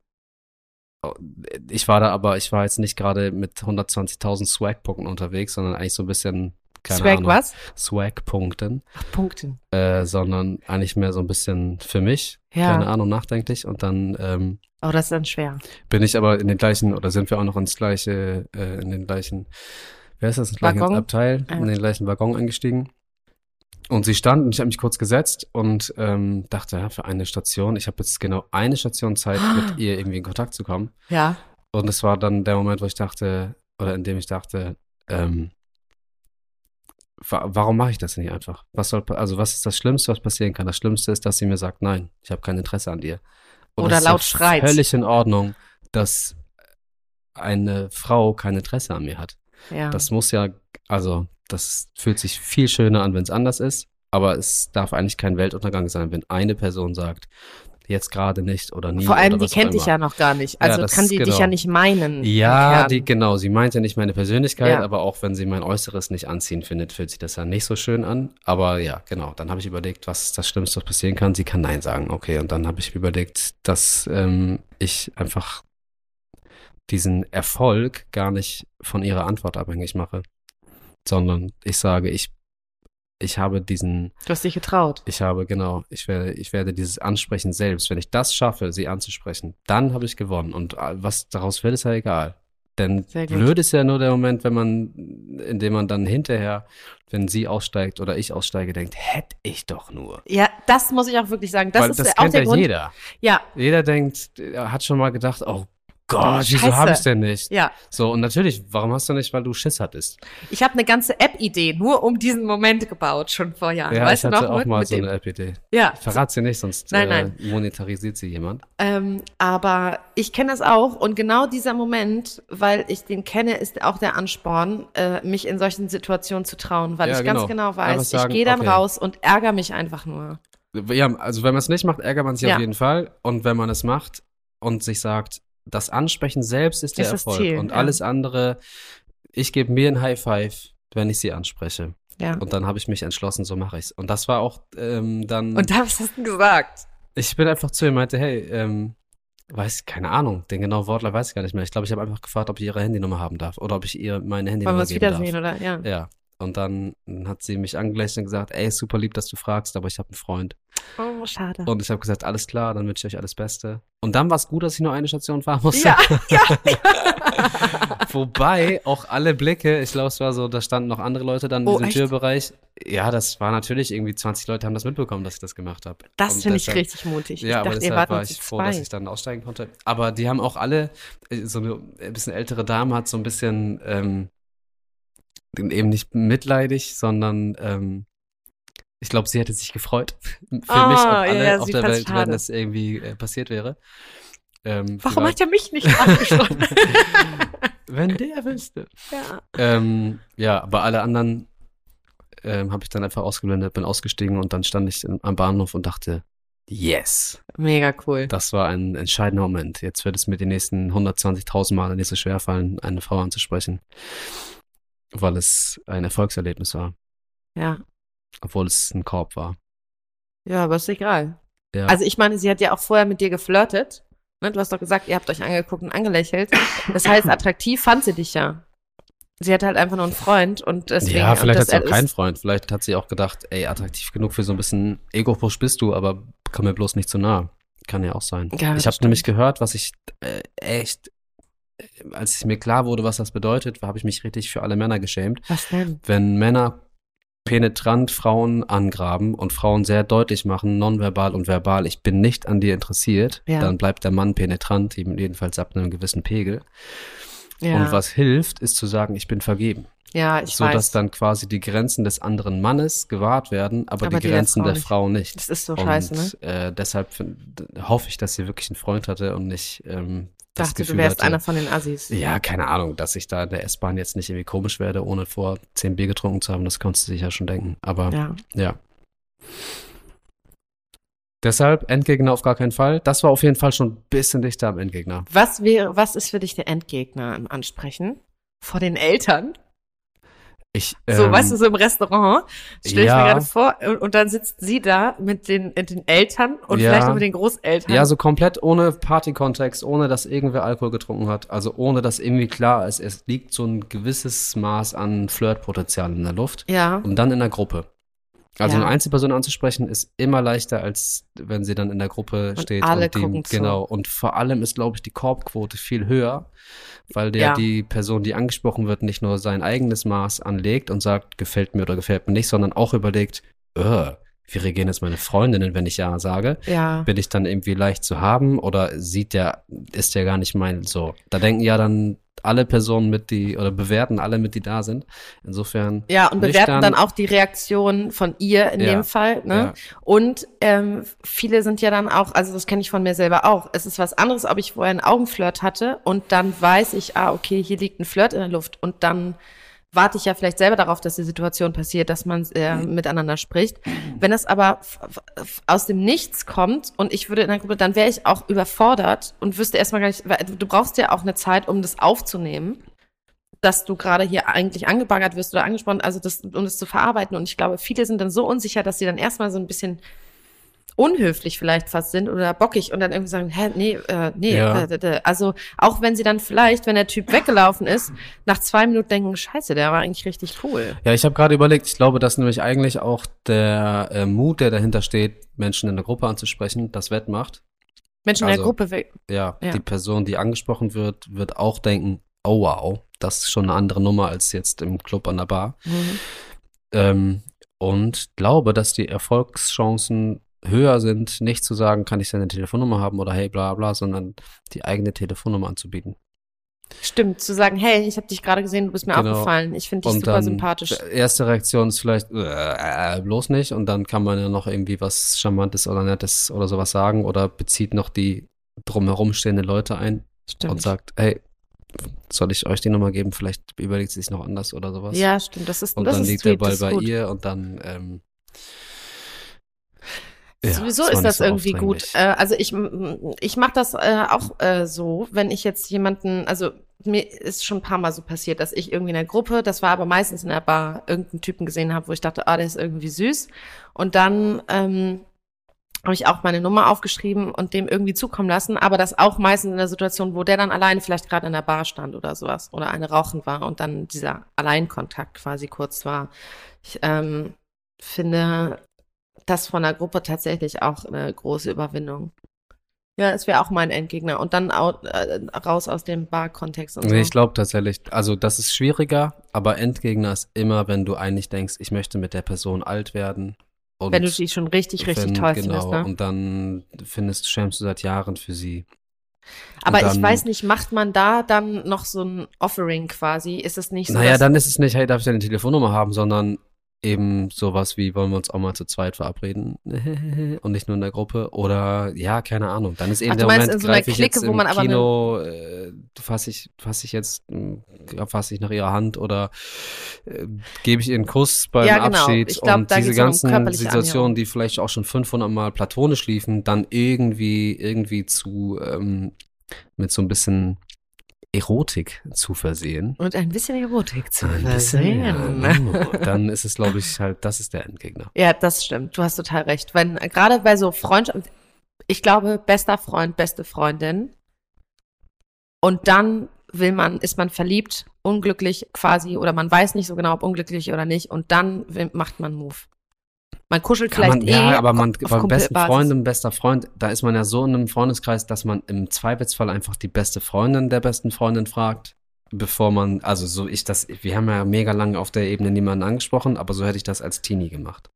Speaker 4: ich war da aber, ich war jetzt nicht gerade mit 120.000 Swag-Punkten unterwegs, sondern eigentlich so ein bisschen, keine
Speaker 2: Swag
Speaker 4: Ahnung,
Speaker 2: was?
Speaker 4: Swag-Punkten,
Speaker 2: Ach, Punkten.
Speaker 4: äh, sondern eigentlich mehr so ein bisschen für mich,
Speaker 2: Ja.
Speaker 4: keine Ahnung, nachdenklich. Und dann ähm,
Speaker 2: Oh, das ist dann schwer.
Speaker 4: bin ich aber in den gleichen, oder sind wir auch noch ins gleiche, äh, in den gleichen, wer ist das, ins gleiche? Abteil,
Speaker 2: Ja.
Speaker 4: in den gleichen Waggon eingestiegen. Und sie stand und ich habe mich kurz gesetzt und ähm, dachte, ja, für eine Station, ich habe jetzt genau eine Station Zeit, mit <gasps> ihr irgendwie in Kontakt zu kommen.
Speaker 2: Ja.
Speaker 4: Und es war dann der Moment, wo ich dachte, oder in dem ich dachte, ähm, wa warum mache ich das nicht einfach? Was soll, also was ist das Schlimmste, was passieren kann? Das Schlimmste ist, dass sie mir sagt, nein, ich habe kein Interesse an dir. Und
Speaker 2: Oder
Speaker 4: es ist ja
Speaker 2: laut schreit.
Speaker 4: Völlig in Ordnung, dass eine Frau kein Interesse an mir hat.
Speaker 2: Ja.
Speaker 4: Das muss ja, also das fühlt sich viel schöner an, wenn es anders ist, aber es darf eigentlich kein Weltuntergang sein, wenn eine Person sagt, jetzt gerade nicht oder nie.
Speaker 2: Vor allem, die kennt dich ja noch gar nicht. Also
Speaker 4: das
Speaker 2: kann die dich
Speaker 4: genau.
Speaker 2: ja nicht meinen.
Speaker 4: Ja, die, genau, sie meint ja nicht meine Persönlichkeit,
Speaker 2: Ja.
Speaker 4: aber auch wenn sie mein Äußeres nicht anziehen findet, fühlt sich das ja nicht so schön an. Aber ja, genau, dann habe ich überlegt, was das Schlimmste, was passieren kann. Sie kann Nein sagen, okay. Und dann habe ich überlegt, dass ähm, ich einfach diesen Erfolg gar nicht von ihrer Antwort abhängig mache, sondern ich sage, ich, ich habe diesen,
Speaker 2: Du hast dich getraut.
Speaker 4: ich habe, genau, ich werde, ich werde dieses Ansprechen selbst, wenn ich das schaffe, sie anzusprechen, dann habe ich gewonnen. Und äh, was daraus wird, ist ja egal. Denn blöd ist ja nur der Moment, wenn man, in dem man dann hinterher, wenn sie aussteigt oder ich aussteige, denkt, hätte ich doch nur.
Speaker 2: Ja, das muss ich auch wirklich sagen. Das
Speaker 4: Weil
Speaker 2: ist
Speaker 4: das
Speaker 2: auch
Speaker 4: kennt
Speaker 2: der
Speaker 4: ja
Speaker 2: Grund.
Speaker 4: jeder.
Speaker 2: Ja,
Speaker 4: Jeder denkt, hat schon mal gedacht, oh Gott, wieso
Speaker 2: Scheiße.
Speaker 4: habe ich denn nicht?
Speaker 2: ja.
Speaker 4: So, und natürlich, warum hast du nicht, weil du Schiss hattest?
Speaker 2: Ich habe eine ganze App-Idee nur um diesen Moment gebaut, schon vor Jahren.
Speaker 4: Ja,
Speaker 2: weißt
Speaker 4: ich
Speaker 2: du
Speaker 4: hatte
Speaker 2: noch?
Speaker 4: auch
Speaker 2: mit,
Speaker 4: mal so eine App-Idee.
Speaker 2: Ja,
Speaker 4: Verrat sie nicht, sonst
Speaker 2: Nein,
Speaker 4: äh,
Speaker 2: nein.
Speaker 4: monetarisiert sie jemand.
Speaker 2: Ähm, aber ich kenne das auch und genau dieser Moment, weil ich den kenne, ist auch der Ansporn, äh, mich in solchen Situationen zu trauen, weil
Speaker 4: Ja,
Speaker 2: ich ganz
Speaker 4: genau.
Speaker 2: genau weiß,
Speaker 4: sagen,
Speaker 2: ich gehe dann
Speaker 4: okay.
Speaker 2: raus und ärgere mich einfach nur.
Speaker 4: Ja, also wenn man es nicht macht, ärgert man sich
Speaker 2: Ja.
Speaker 4: auf jeden Fall. Und wenn man es macht und sich sagt, das Ansprechen selbst ist der
Speaker 2: Ist das
Speaker 4: Erfolg.
Speaker 2: Ziel,
Speaker 4: und
Speaker 2: ja.
Speaker 4: alles andere, ich gebe mir ein High Five, wenn ich sie anspreche.
Speaker 2: Ja.
Speaker 4: Und dann habe ich mich entschlossen, so mache ich's. Und das war auch ähm, dann.
Speaker 2: Und da was hast du gesagt?
Speaker 4: ich bin einfach zu ihr und meinte, hey, ähm, weiß, keine Ahnung, den genauen Wortlaut weiß ich gar nicht mehr. Ich glaube, ich habe einfach gefragt, ob ich ihre Handynummer haben darf oder ob ich ihr meine
Speaker 2: Wollen wir
Speaker 4: Handynummer
Speaker 2: uns
Speaker 4: geben
Speaker 2: wiedersehen,
Speaker 4: darf.
Speaker 2: oder? Ja.
Speaker 4: Ja. Und dann hat sie mich angelächelt und gesagt, ey, super lieb, dass du fragst, aber ich habe einen Freund.
Speaker 2: Oh, schade.
Speaker 4: Und ich habe gesagt, alles klar, dann wünsche ich euch alles Beste. Und dann war es gut, dass ich nur eine Station fahren musste.
Speaker 2: ja, <laughs> ja.
Speaker 4: Wobei auch alle Blicke, ich glaube, es war so, da standen noch andere Leute dann in
Speaker 2: Oh,
Speaker 4: diesem
Speaker 2: echt?
Speaker 4: Türbereich. Ja, das war natürlich irgendwie 20 Leute haben das mitbekommen, dass ich das gemacht habe.
Speaker 2: Das finde ich richtig mutig.
Speaker 4: Ja,
Speaker 2: ich
Speaker 4: aber
Speaker 2: dachte, ihr
Speaker 4: deshalb war ich froh, dass ich dann aussteigen konnte. Aber die haben auch alle, äh, so eine ein bisschen ältere Dame hat so ein bisschen ähm, eben nicht mitleidig, sondern ähm, ich glaube, sie hätte sich gefreut <laughs> für mich, ob
Speaker 2: Ah,
Speaker 4: alle
Speaker 2: ja,
Speaker 4: auf der Welt, wenn
Speaker 2: schade.
Speaker 4: das irgendwie äh, passiert wäre. Ähm,
Speaker 2: Warum
Speaker 4: vielleicht-
Speaker 2: hat er mich nicht angesprochen? <laughs>
Speaker 4: Wenn der wüsste.
Speaker 2: ja.
Speaker 4: Ähm, ja, aber alle anderen ähm, habe ich dann einfach ausgeblendet, bin ausgestiegen und dann stand ich im- am Bahnhof und dachte, yes,
Speaker 2: Mega cool.
Speaker 4: das war ein entscheidender Moment. Jetzt wird es mir die nächsten 120.000 Male nicht so schwer fallen, eine Frau anzusprechen, weil es ein Erfolgserlebnis war,
Speaker 2: Ja.
Speaker 4: obwohl es ein Korb war.
Speaker 2: Ja, aber ist egal.
Speaker 4: Ja.
Speaker 2: Also ich meine, sie hat ja auch vorher mit dir geflirtet. Ne? Du hast doch gesagt, ihr habt euch angeguckt und angelächelt. Das heißt, <laughs> attraktiv fand sie dich ja. Sie hatte halt einfach nur einen Freund und deswegen.
Speaker 4: ja, vielleicht hat sie auch keinen Freund. Vielleicht hat sie auch gedacht, ey, attraktiv genug für so ein bisschen Ego-Push bist du, aber komm mir bloß nicht zu nah. Kann ja auch sein.
Speaker 2: Ja,
Speaker 4: ich habe nämlich gehört, was ich äh, echt, als es mir klar wurde, was das bedeutet, habe ich mich richtig für alle Männer geschämt.
Speaker 2: Was denn?
Speaker 4: Wenn Männer penetrant Frauen angraben und Frauen sehr deutlich machen, nonverbal und verbal, ich bin nicht an dir interessiert,
Speaker 2: Ja.
Speaker 4: dann bleibt der Mann penetrant, eben jedenfalls ab einem gewissen Pegel.
Speaker 2: Ja.
Speaker 4: Und was hilft, ist zu sagen, ich bin vergeben.
Speaker 2: Ja, ich
Speaker 4: so
Speaker 2: weiß.
Speaker 4: dass dann quasi die Grenzen des anderen Mannes gewahrt werden, aber,
Speaker 2: Aber
Speaker 4: die
Speaker 2: die der
Speaker 4: Grenzen
Speaker 2: Frau
Speaker 4: der
Speaker 2: nicht.
Speaker 4: Frau nicht.
Speaker 2: das ist so
Speaker 4: und
Speaker 2: scheiße, ne?
Speaker 4: äh, deshalb find, hoffe ich, dass sie wirklich einen Freund hatte und nicht ähm,
Speaker 2: Dachte,
Speaker 4: Gefühl
Speaker 2: du wärst
Speaker 4: hatte,
Speaker 2: einer von den Assis.
Speaker 4: ja, keine Ahnung, dass ich da in der S-Bahn jetzt nicht irgendwie komisch werde, ohne vor zehn Bier getrunken zu haben, das konntest du sich ja schon denken. Aber
Speaker 2: Ja.
Speaker 4: ja. Deshalb Endgegner auf gar keinen Fall. Das war auf jeden Fall schon ein bisschen dichter am Endgegner.
Speaker 2: Was wäre, was ist für dich der Endgegner im Ansprechen? Vor den Eltern?
Speaker 4: Ich,
Speaker 2: So,
Speaker 4: ähm,
Speaker 2: weißt du, so im Restaurant, stell ich
Speaker 4: ja.
Speaker 2: mir gerade vor, und, und dann sitzt sie da mit den, den Eltern und
Speaker 4: Ja.
Speaker 2: vielleicht noch mit den Großeltern.
Speaker 4: Ja, so komplett ohne Partykontext, ohne dass irgendwer Alkohol getrunken hat. Also ohne dass irgendwie klar ist, es liegt so ein gewisses Maß an Flirtpotenzial in der Luft.
Speaker 2: ja.
Speaker 4: Und dann in der Gruppe. Also
Speaker 2: Ja.
Speaker 4: eine Einzelperson anzusprechen ist immer leichter, als wenn sie dann in der Gruppe
Speaker 2: Und
Speaker 4: steht.
Speaker 2: alle
Speaker 4: und die,
Speaker 2: gucken zu.
Speaker 4: Genau. Und vor allem ist, glaube ich, die Korbquote viel höher, weil der
Speaker 2: Ja.
Speaker 4: die Person, die angesprochen wird, nicht nur sein eigenes Maß anlegt und sagt, gefällt mir oder gefällt mir nicht, sondern auch überlegt, äh, wie reagieren jetzt meine Freundinnen, wenn ich ja sage?
Speaker 2: Ja.
Speaker 4: bin ich dann irgendwie leicht zu haben oder sieht der, ist der gar nicht mein so. Da denken ja dann alle Personen mit, die, oder bewerten alle mit, die da sind. Insofern.
Speaker 2: Ja, und bewerten dann auch die Reaktion von ihr in
Speaker 4: Ja.
Speaker 2: dem Fall. Ne?
Speaker 4: Ja.
Speaker 2: Und ähm, viele sind ja dann auch, also das kenne ich von mir selber auch. Es ist was anderes, ob ich vorher einen Augenflirt hatte und dann weiß ich, ah, okay, hier liegt ein Flirt in der Luft und dann warte ich ja vielleicht selber darauf, dass die Situation passiert, dass man äh, miteinander spricht. Wenn das aber aus dem Nichts kommt und ich würde in der Gruppe, dann wäre ich auch überfordert und wüsste erstmal gar nicht, weil du brauchst ja auch eine Zeit, um das aufzunehmen dass du gerade hier eigentlich angebaggert wirst oder angesprochen, also das, um das zu verarbeiten. Und ich glaube, viele sind dann so unsicher, dass sie dann erstmal so ein bisschen unhöflich vielleicht fast sind oder bockig und dann irgendwie sagen, hä, nee, äh, nee,
Speaker 4: Ja.
Speaker 2: äh, also auch wenn sie dann vielleicht, wenn der Typ weggelaufen ist, nach zwei Minuten denken, scheiße, der war eigentlich richtig cool.
Speaker 4: Ja, ich habe gerade überlegt, ich glaube, dass nämlich eigentlich auch der äh, Mut, der dahinter steht, Menschen in der Gruppe anzusprechen, das wettmacht.
Speaker 2: Menschen in der
Speaker 4: Also-
Speaker 2: Gruppe weg.
Speaker 4: Ja,
Speaker 2: Ja.
Speaker 4: die Person, die angesprochen wird, wird auch denken, oh wow, das ist schon eine andere Nummer als jetzt im Club an der Bar.
Speaker 2: Mhm.
Speaker 4: Ähm, und glaube, dass die Erfolgschancen höher sind, nicht zu sagen, kann ich seine Telefonnummer haben oder hey, bla bla, sondern die eigene Telefonnummer anzubieten.
Speaker 2: Stimmt, zu sagen, hey, ich habe dich gerade gesehen, du bist mir
Speaker 4: Genau.
Speaker 2: aufgefallen, ich finde dich
Speaker 4: Und
Speaker 2: super sympathisch.
Speaker 4: erste Reaktion ist vielleicht äh, äh, bloß nicht und dann kann man ja noch irgendwie was Charmantes oder Nettes oder sowas sagen oder bezieht noch die drumherum stehenden Leute ein
Speaker 2: Stimmt.
Speaker 4: und sagt, hey, soll ich euch die Nummer geben? Vielleicht überlegt sie sich noch anders oder sowas.
Speaker 2: ja, stimmt, das ist,
Speaker 4: Und
Speaker 2: das
Speaker 4: dann
Speaker 2: ist
Speaker 4: liegt
Speaker 2: sweet,
Speaker 4: der Ball bei ihr und dann ähm, ja,
Speaker 2: Sowieso ist das
Speaker 4: so
Speaker 2: irgendwie gut. Äh, also ich, ich mache das äh, auch äh, so, wenn ich jetzt jemanden, also mir ist schon ein paar Mal so passiert, dass ich irgendwie in der Gruppe, das war aber meistens in der Bar, irgendeinen Typen gesehen habe, wo ich dachte, ah, der ist irgendwie süß. Und dann ähm, habe ich auch meine Nummer aufgeschrieben und dem irgendwie zukommen lassen, aber das auch meistens in der Situation, wo der dann alleine vielleicht gerade in der Bar stand oder sowas oder eine rauchen war und dann dieser Alleinkontakt quasi kurz war. Ich ähm, finde das von der Gruppe tatsächlich auch eine große Überwindung. Ja, es wäre auch mein Endgegner und dann au- äh, raus aus dem Bar-Kontext und so.
Speaker 4: Nee, ich glaube tatsächlich, also das ist schwieriger, aber Endgegner ist immer, wenn du eigentlich denkst, ich möchte mit der Person alt werden. Und
Speaker 2: wenn du die schon richtig, richtig
Speaker 4: wenn-
Speaker 2: toll
Speaker 4: genau,
Speaker 2: findest, ne?
Speaker 4: Und dann findest, schämst du seit Jahren für sie.
Speaker 2: Aber
Speaker 4: und
Speaker 2: ich
Speaker 4: dann-
Speaker 2: weiß nicht, macht man da dann noch so ein Offering quasi? Ist es nicht so,
Speaker 4: Naja, dann ist es nicht, hey, darf ich deine Telefonnummer haben, sondern eben sowas wie, wollen wir uns auch mal zu zweit verabreden <laughs> und nicht nur in der Gruppe oder ja, keine Ahnung. Dann ist eben
Speaker 2: Ach,
Speaker 4: der
Speaker 2: du meinst
Speaker 4: Moment,
Speaker 2: in so einer Clique,
Speaker 4: jetzt
Speaker 2: wo man aber
Speaker 4: Kino, äh, fasse ich, fasse ich jetzt, fasse ich nach ihrer Hand oder äh, gebe ich ihr einen Kuss beim
Speaker 2: Ja, genau.
Speaker 4: Abschied
Speaker 2: Ich glaub,
Speaker 4: und diese
Speaker 2: um
Speaker 4: ganzen
Speaker 2: körperliche
Speaker 4: Situationen, die vielleicht auch schon 500 Mal platonisch liefen, dann irgendwie, irgendwie zu, ähm, mit so ein bisschen Erotik zu versehen.
Speaker 2: und ein bisschen Erotik zu
Speaker 4: Ein bisschen,
Speaker 2: versehen.
Speaker 4: ja. Dann ist es, glaube ich, halt, das ist der Endgegner.
Speaker 2: Ja, das stimmt. Du hast total recht. Wenn gerade bei so Freundschaft, ich glaube, bester Freund, beste Freundin. Und dann will man, ist man verliebt, unglücklich quasi, oder man weiß nicht so genau, ob unglücklich oder nicht. Und dann will, macht man Move. Man kuschelt
Speaker 4: Kann
Speaker 2: vielleicht
Speaker 4: man,
Speaker 2: eh.
Speaker 4: ja, aber man, beim besten
Speaker 2: Kumpelbasis.
Speaker 4: Freund, im bester Freund, da ist man ja so in einem Freundeskreis, dass man im Zweifelsfall einfach die beste Freundin der besten Freundin fragt. bevor man, also so ich das, wir haben ja mega lange auf der Ebene niemanden angesprochen, aber so hätte ich das als Teenie gemacht.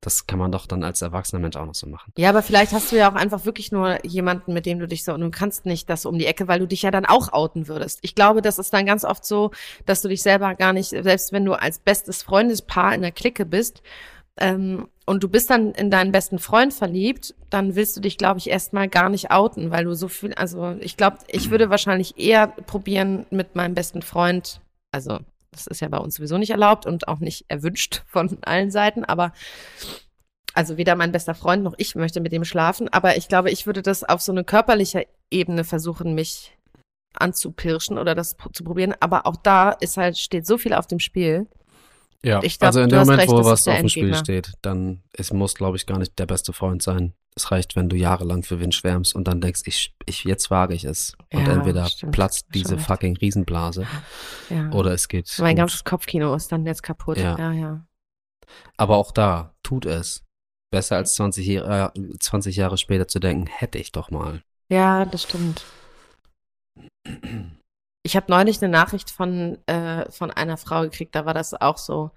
Speaker 4: Das kann man doch dann als erwachsener Mensch auch noch so machen.
Speaker 2: Ja, aber vielleicht hast du ja auch einfach wirklich nur jemanden, mit dem du dich so, und du kannst nicht das um die Ecke, weil du dich ja dann auch outen würdest. Ich glaube, das ist dann ganz oft so, dass du dich selber gar nicht, selbst wenn du als bestes Freundespaar in der Clique bist, ähm, und du bist dann in deinen besten Freund verliebt, dann willst du dich, glaube ich, erstmal gar nicht outen, weil du so viel, also ich glaube, ich würde wahrscheinlich eher probieren mit meinem besten Freund, also das ist ja bei uns sowieso nicht erlaubt und auch nicht erwünscht <laughs> von allen Seiten, aber also weder mein bester Freund noch ich möchte mit dem schlafen, aber ich glaube, ich würde das auf so eine körperliche Ebene versuchen, mich anzupirschen oder das zu probieren, aber auch da ist halt, steht so viel auf dem Spiel.
Speaker 4: Ja,
Speaker 2: Ich glaub,
Speaker 4: also in dem Moment,
Speaker 2: recht,
Speaker 4: wo was auf dem Spiel steht, dann es muss, glaube ich, gar nicht der beste Freund sein. Es reicht, wenn du jahrelang für wen schwärmst und dann denkst, ich, ich jetzt wage ich es. Und
Speaker 2: Ja,
Speaker 4: entweder
Speaker 2: stimmt.
Speaker 4: platzt diese
Speaker 2: recht.
Speaker 4: fucking Riesenblase
Speaker 2: Ja.
Speaker 4: oder es geht.
Speaker 2: mein
Speaker 4: gut.
Speaker 2: ganzes Kopfkino ist dann jetzt kaputt.
Speaker 4: Ja.
Speaker 2: ja. ja.
Speaker 4: Aber auch da, tut es. Besser als 20, Jahre- äh, 20 Jahre später zu denken, hätte ich doch mal.
Speaker 2: Ja, das stimmt. Ich habe neulich eine Nachricht von, äh, von einer Frau gekriegt, da war das auch so,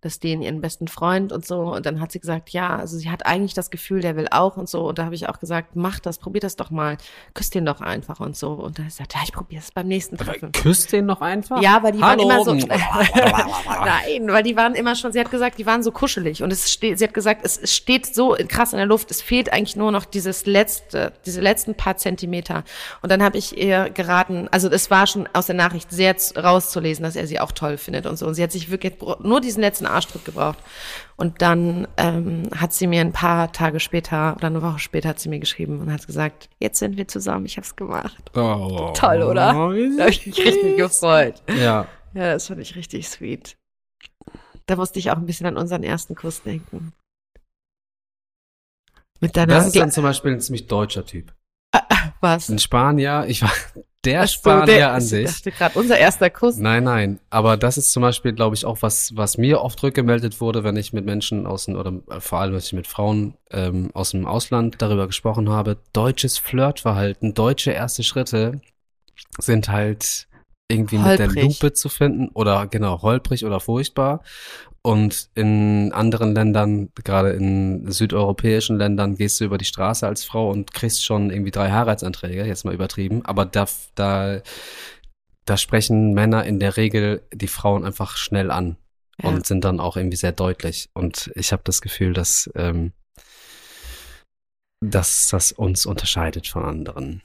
Speaker 2: dass die in ihren besten Freund und so, und dann hat sie gesagt, ja, also sie hat eigentlich das Gefühl, der will auch und so, und da habe ich auch gesagt, mach das, probier das doch mal, küsst den doch einfach und so, und dann hat sie gesagt, ja, ich probiere es beim nächsten Treffen.
Speaker 4: Küsst den noch einfach?
Speaker 2: Ja, weil die
Speaker 4: Hallo.
Speaker 2: waren immer so. <laughs> <laughs> Nein, weil die waren immer schon, sie hat gesagt, die waren so kuschelig. Und es steht, sie hat gesagt, es, steht so krass in der Luft, es fehlt eigentlich nur noch dieses letzte, diese letzten paar Zentimeter. Und dann habe ich ihr geraten, also es war schon aus der Nachricht sehr rauszulesen, dass er sie auch toll findet und so. Und sie hat sich wirklich nur diesen letzten Arschtritt gebraucht. Und dann ähm, hat sie mir ein paar Tage später oder eine Woche später hat sie mir geschrieben und hat gesagt, jetzt sind wir zusammen, ich habe es gemacht.
Speaker 4: Oh.
Speaker 2: Toll, oder? Da habe ich mich richtig gefreut.
Speaker 4: Ja.
Speaker 2: Ja, das fand ich richtig sweet. Da musste ich auch ein bisschen an unseren ersten Kuss denken. Mit deiner
Speaker 4: Das ist dann zum Beispiel ein ziemlich deutscher Typ.
Speaker 2: was?
Speaker 4: Ein Spanier, ich war der Spanier
Speaker 2: der-
Speaker 4: an
Speaker 2: ich
Speaker 4: sich.
Speaker 2: dachte gerade, unser erster Kuss.
Speaker 4: Nein, nein. Aber das ist zum Beispiel, glaube ich, auch was, was mir oft rückgemeldet wurde, wenn ich mit Menschen aus dem, oder äh, vor allem, wenn ich mit Frauen ähm, aus dem Ausland darüber gesprochen habe. Deutsches Flirtverhalten, deutsche erste Schritte sind halt irgendwie mit der
Speaker 2: Holprig.
Speaker 4: Lupe zu finden oder genau, holprig oder furchtbar. Und in anderen Ländern, gerade in südeuropäischen Ländern, gehst du über die Straße als Frau und kriegst schon irgendwie drei Heiratsanträge, jetzt mal übertrieben. Aber da, da, da sprechen Männer in der Regel die Frauen einfach schnell an
Speaker 2: Ja.
Speaker 4: und sind dann auch irgendwie sehr deutlich. Und ich habe das Gefühl, dass, ähm, dass das uns unterscheidet von anderen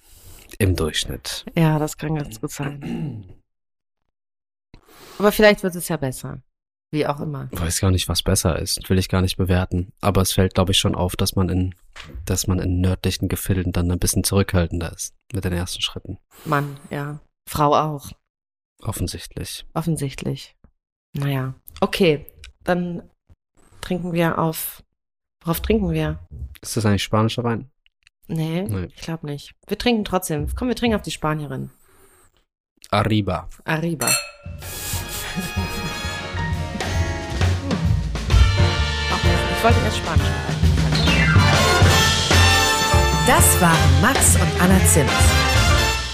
Speaker 4: im Durchschnitt.
Speaker 2: Ja, das kann ganz gut sein. Aber vielleicht wird es ja besser. Wie auch immer.
Speaker 4: weiß gar nicht, was besser ist, will ich gar nicht bewerten. Aber es fällt, glaube ich, schon auf, dass man in, dass man in nördlichen Gefilden dann ein bisschen zurückhaltender ist mit den ersten Schritten.
Speaker 2: Mann, ja. Frau auch.
Speaker 4: Offensichtlich.
Speaker 2: Offensichtlich. Naja. Okay, dann trinken wir auf. Worauf trinken wir?
Speaker 4: Ist das eigentlich spanischer Wein?
Speaker 2: Nee,
Speaker 4: Nee.
Speaker 2: ich glaube nicht. Wir trinken trotzdem. Komm, wir trinken auf die Spanierin.
Speaker 4: Arriba.
Speaker 2: Arriba. <laughs> wollte erst Spanisch schreiben.
Speaker 1: Das waren Max und Anna Zimt.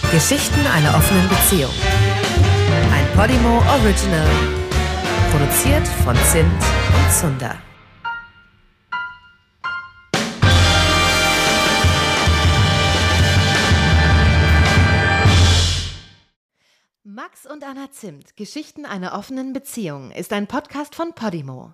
Speaker 1: Geschichten einer offenen Beziehung. Ein Podimo Original. Produziert von Zimt und Zunder. Max und Anna Zimt, Geschichten einer offenen Beziehung, ist ein Podcast von Podimo.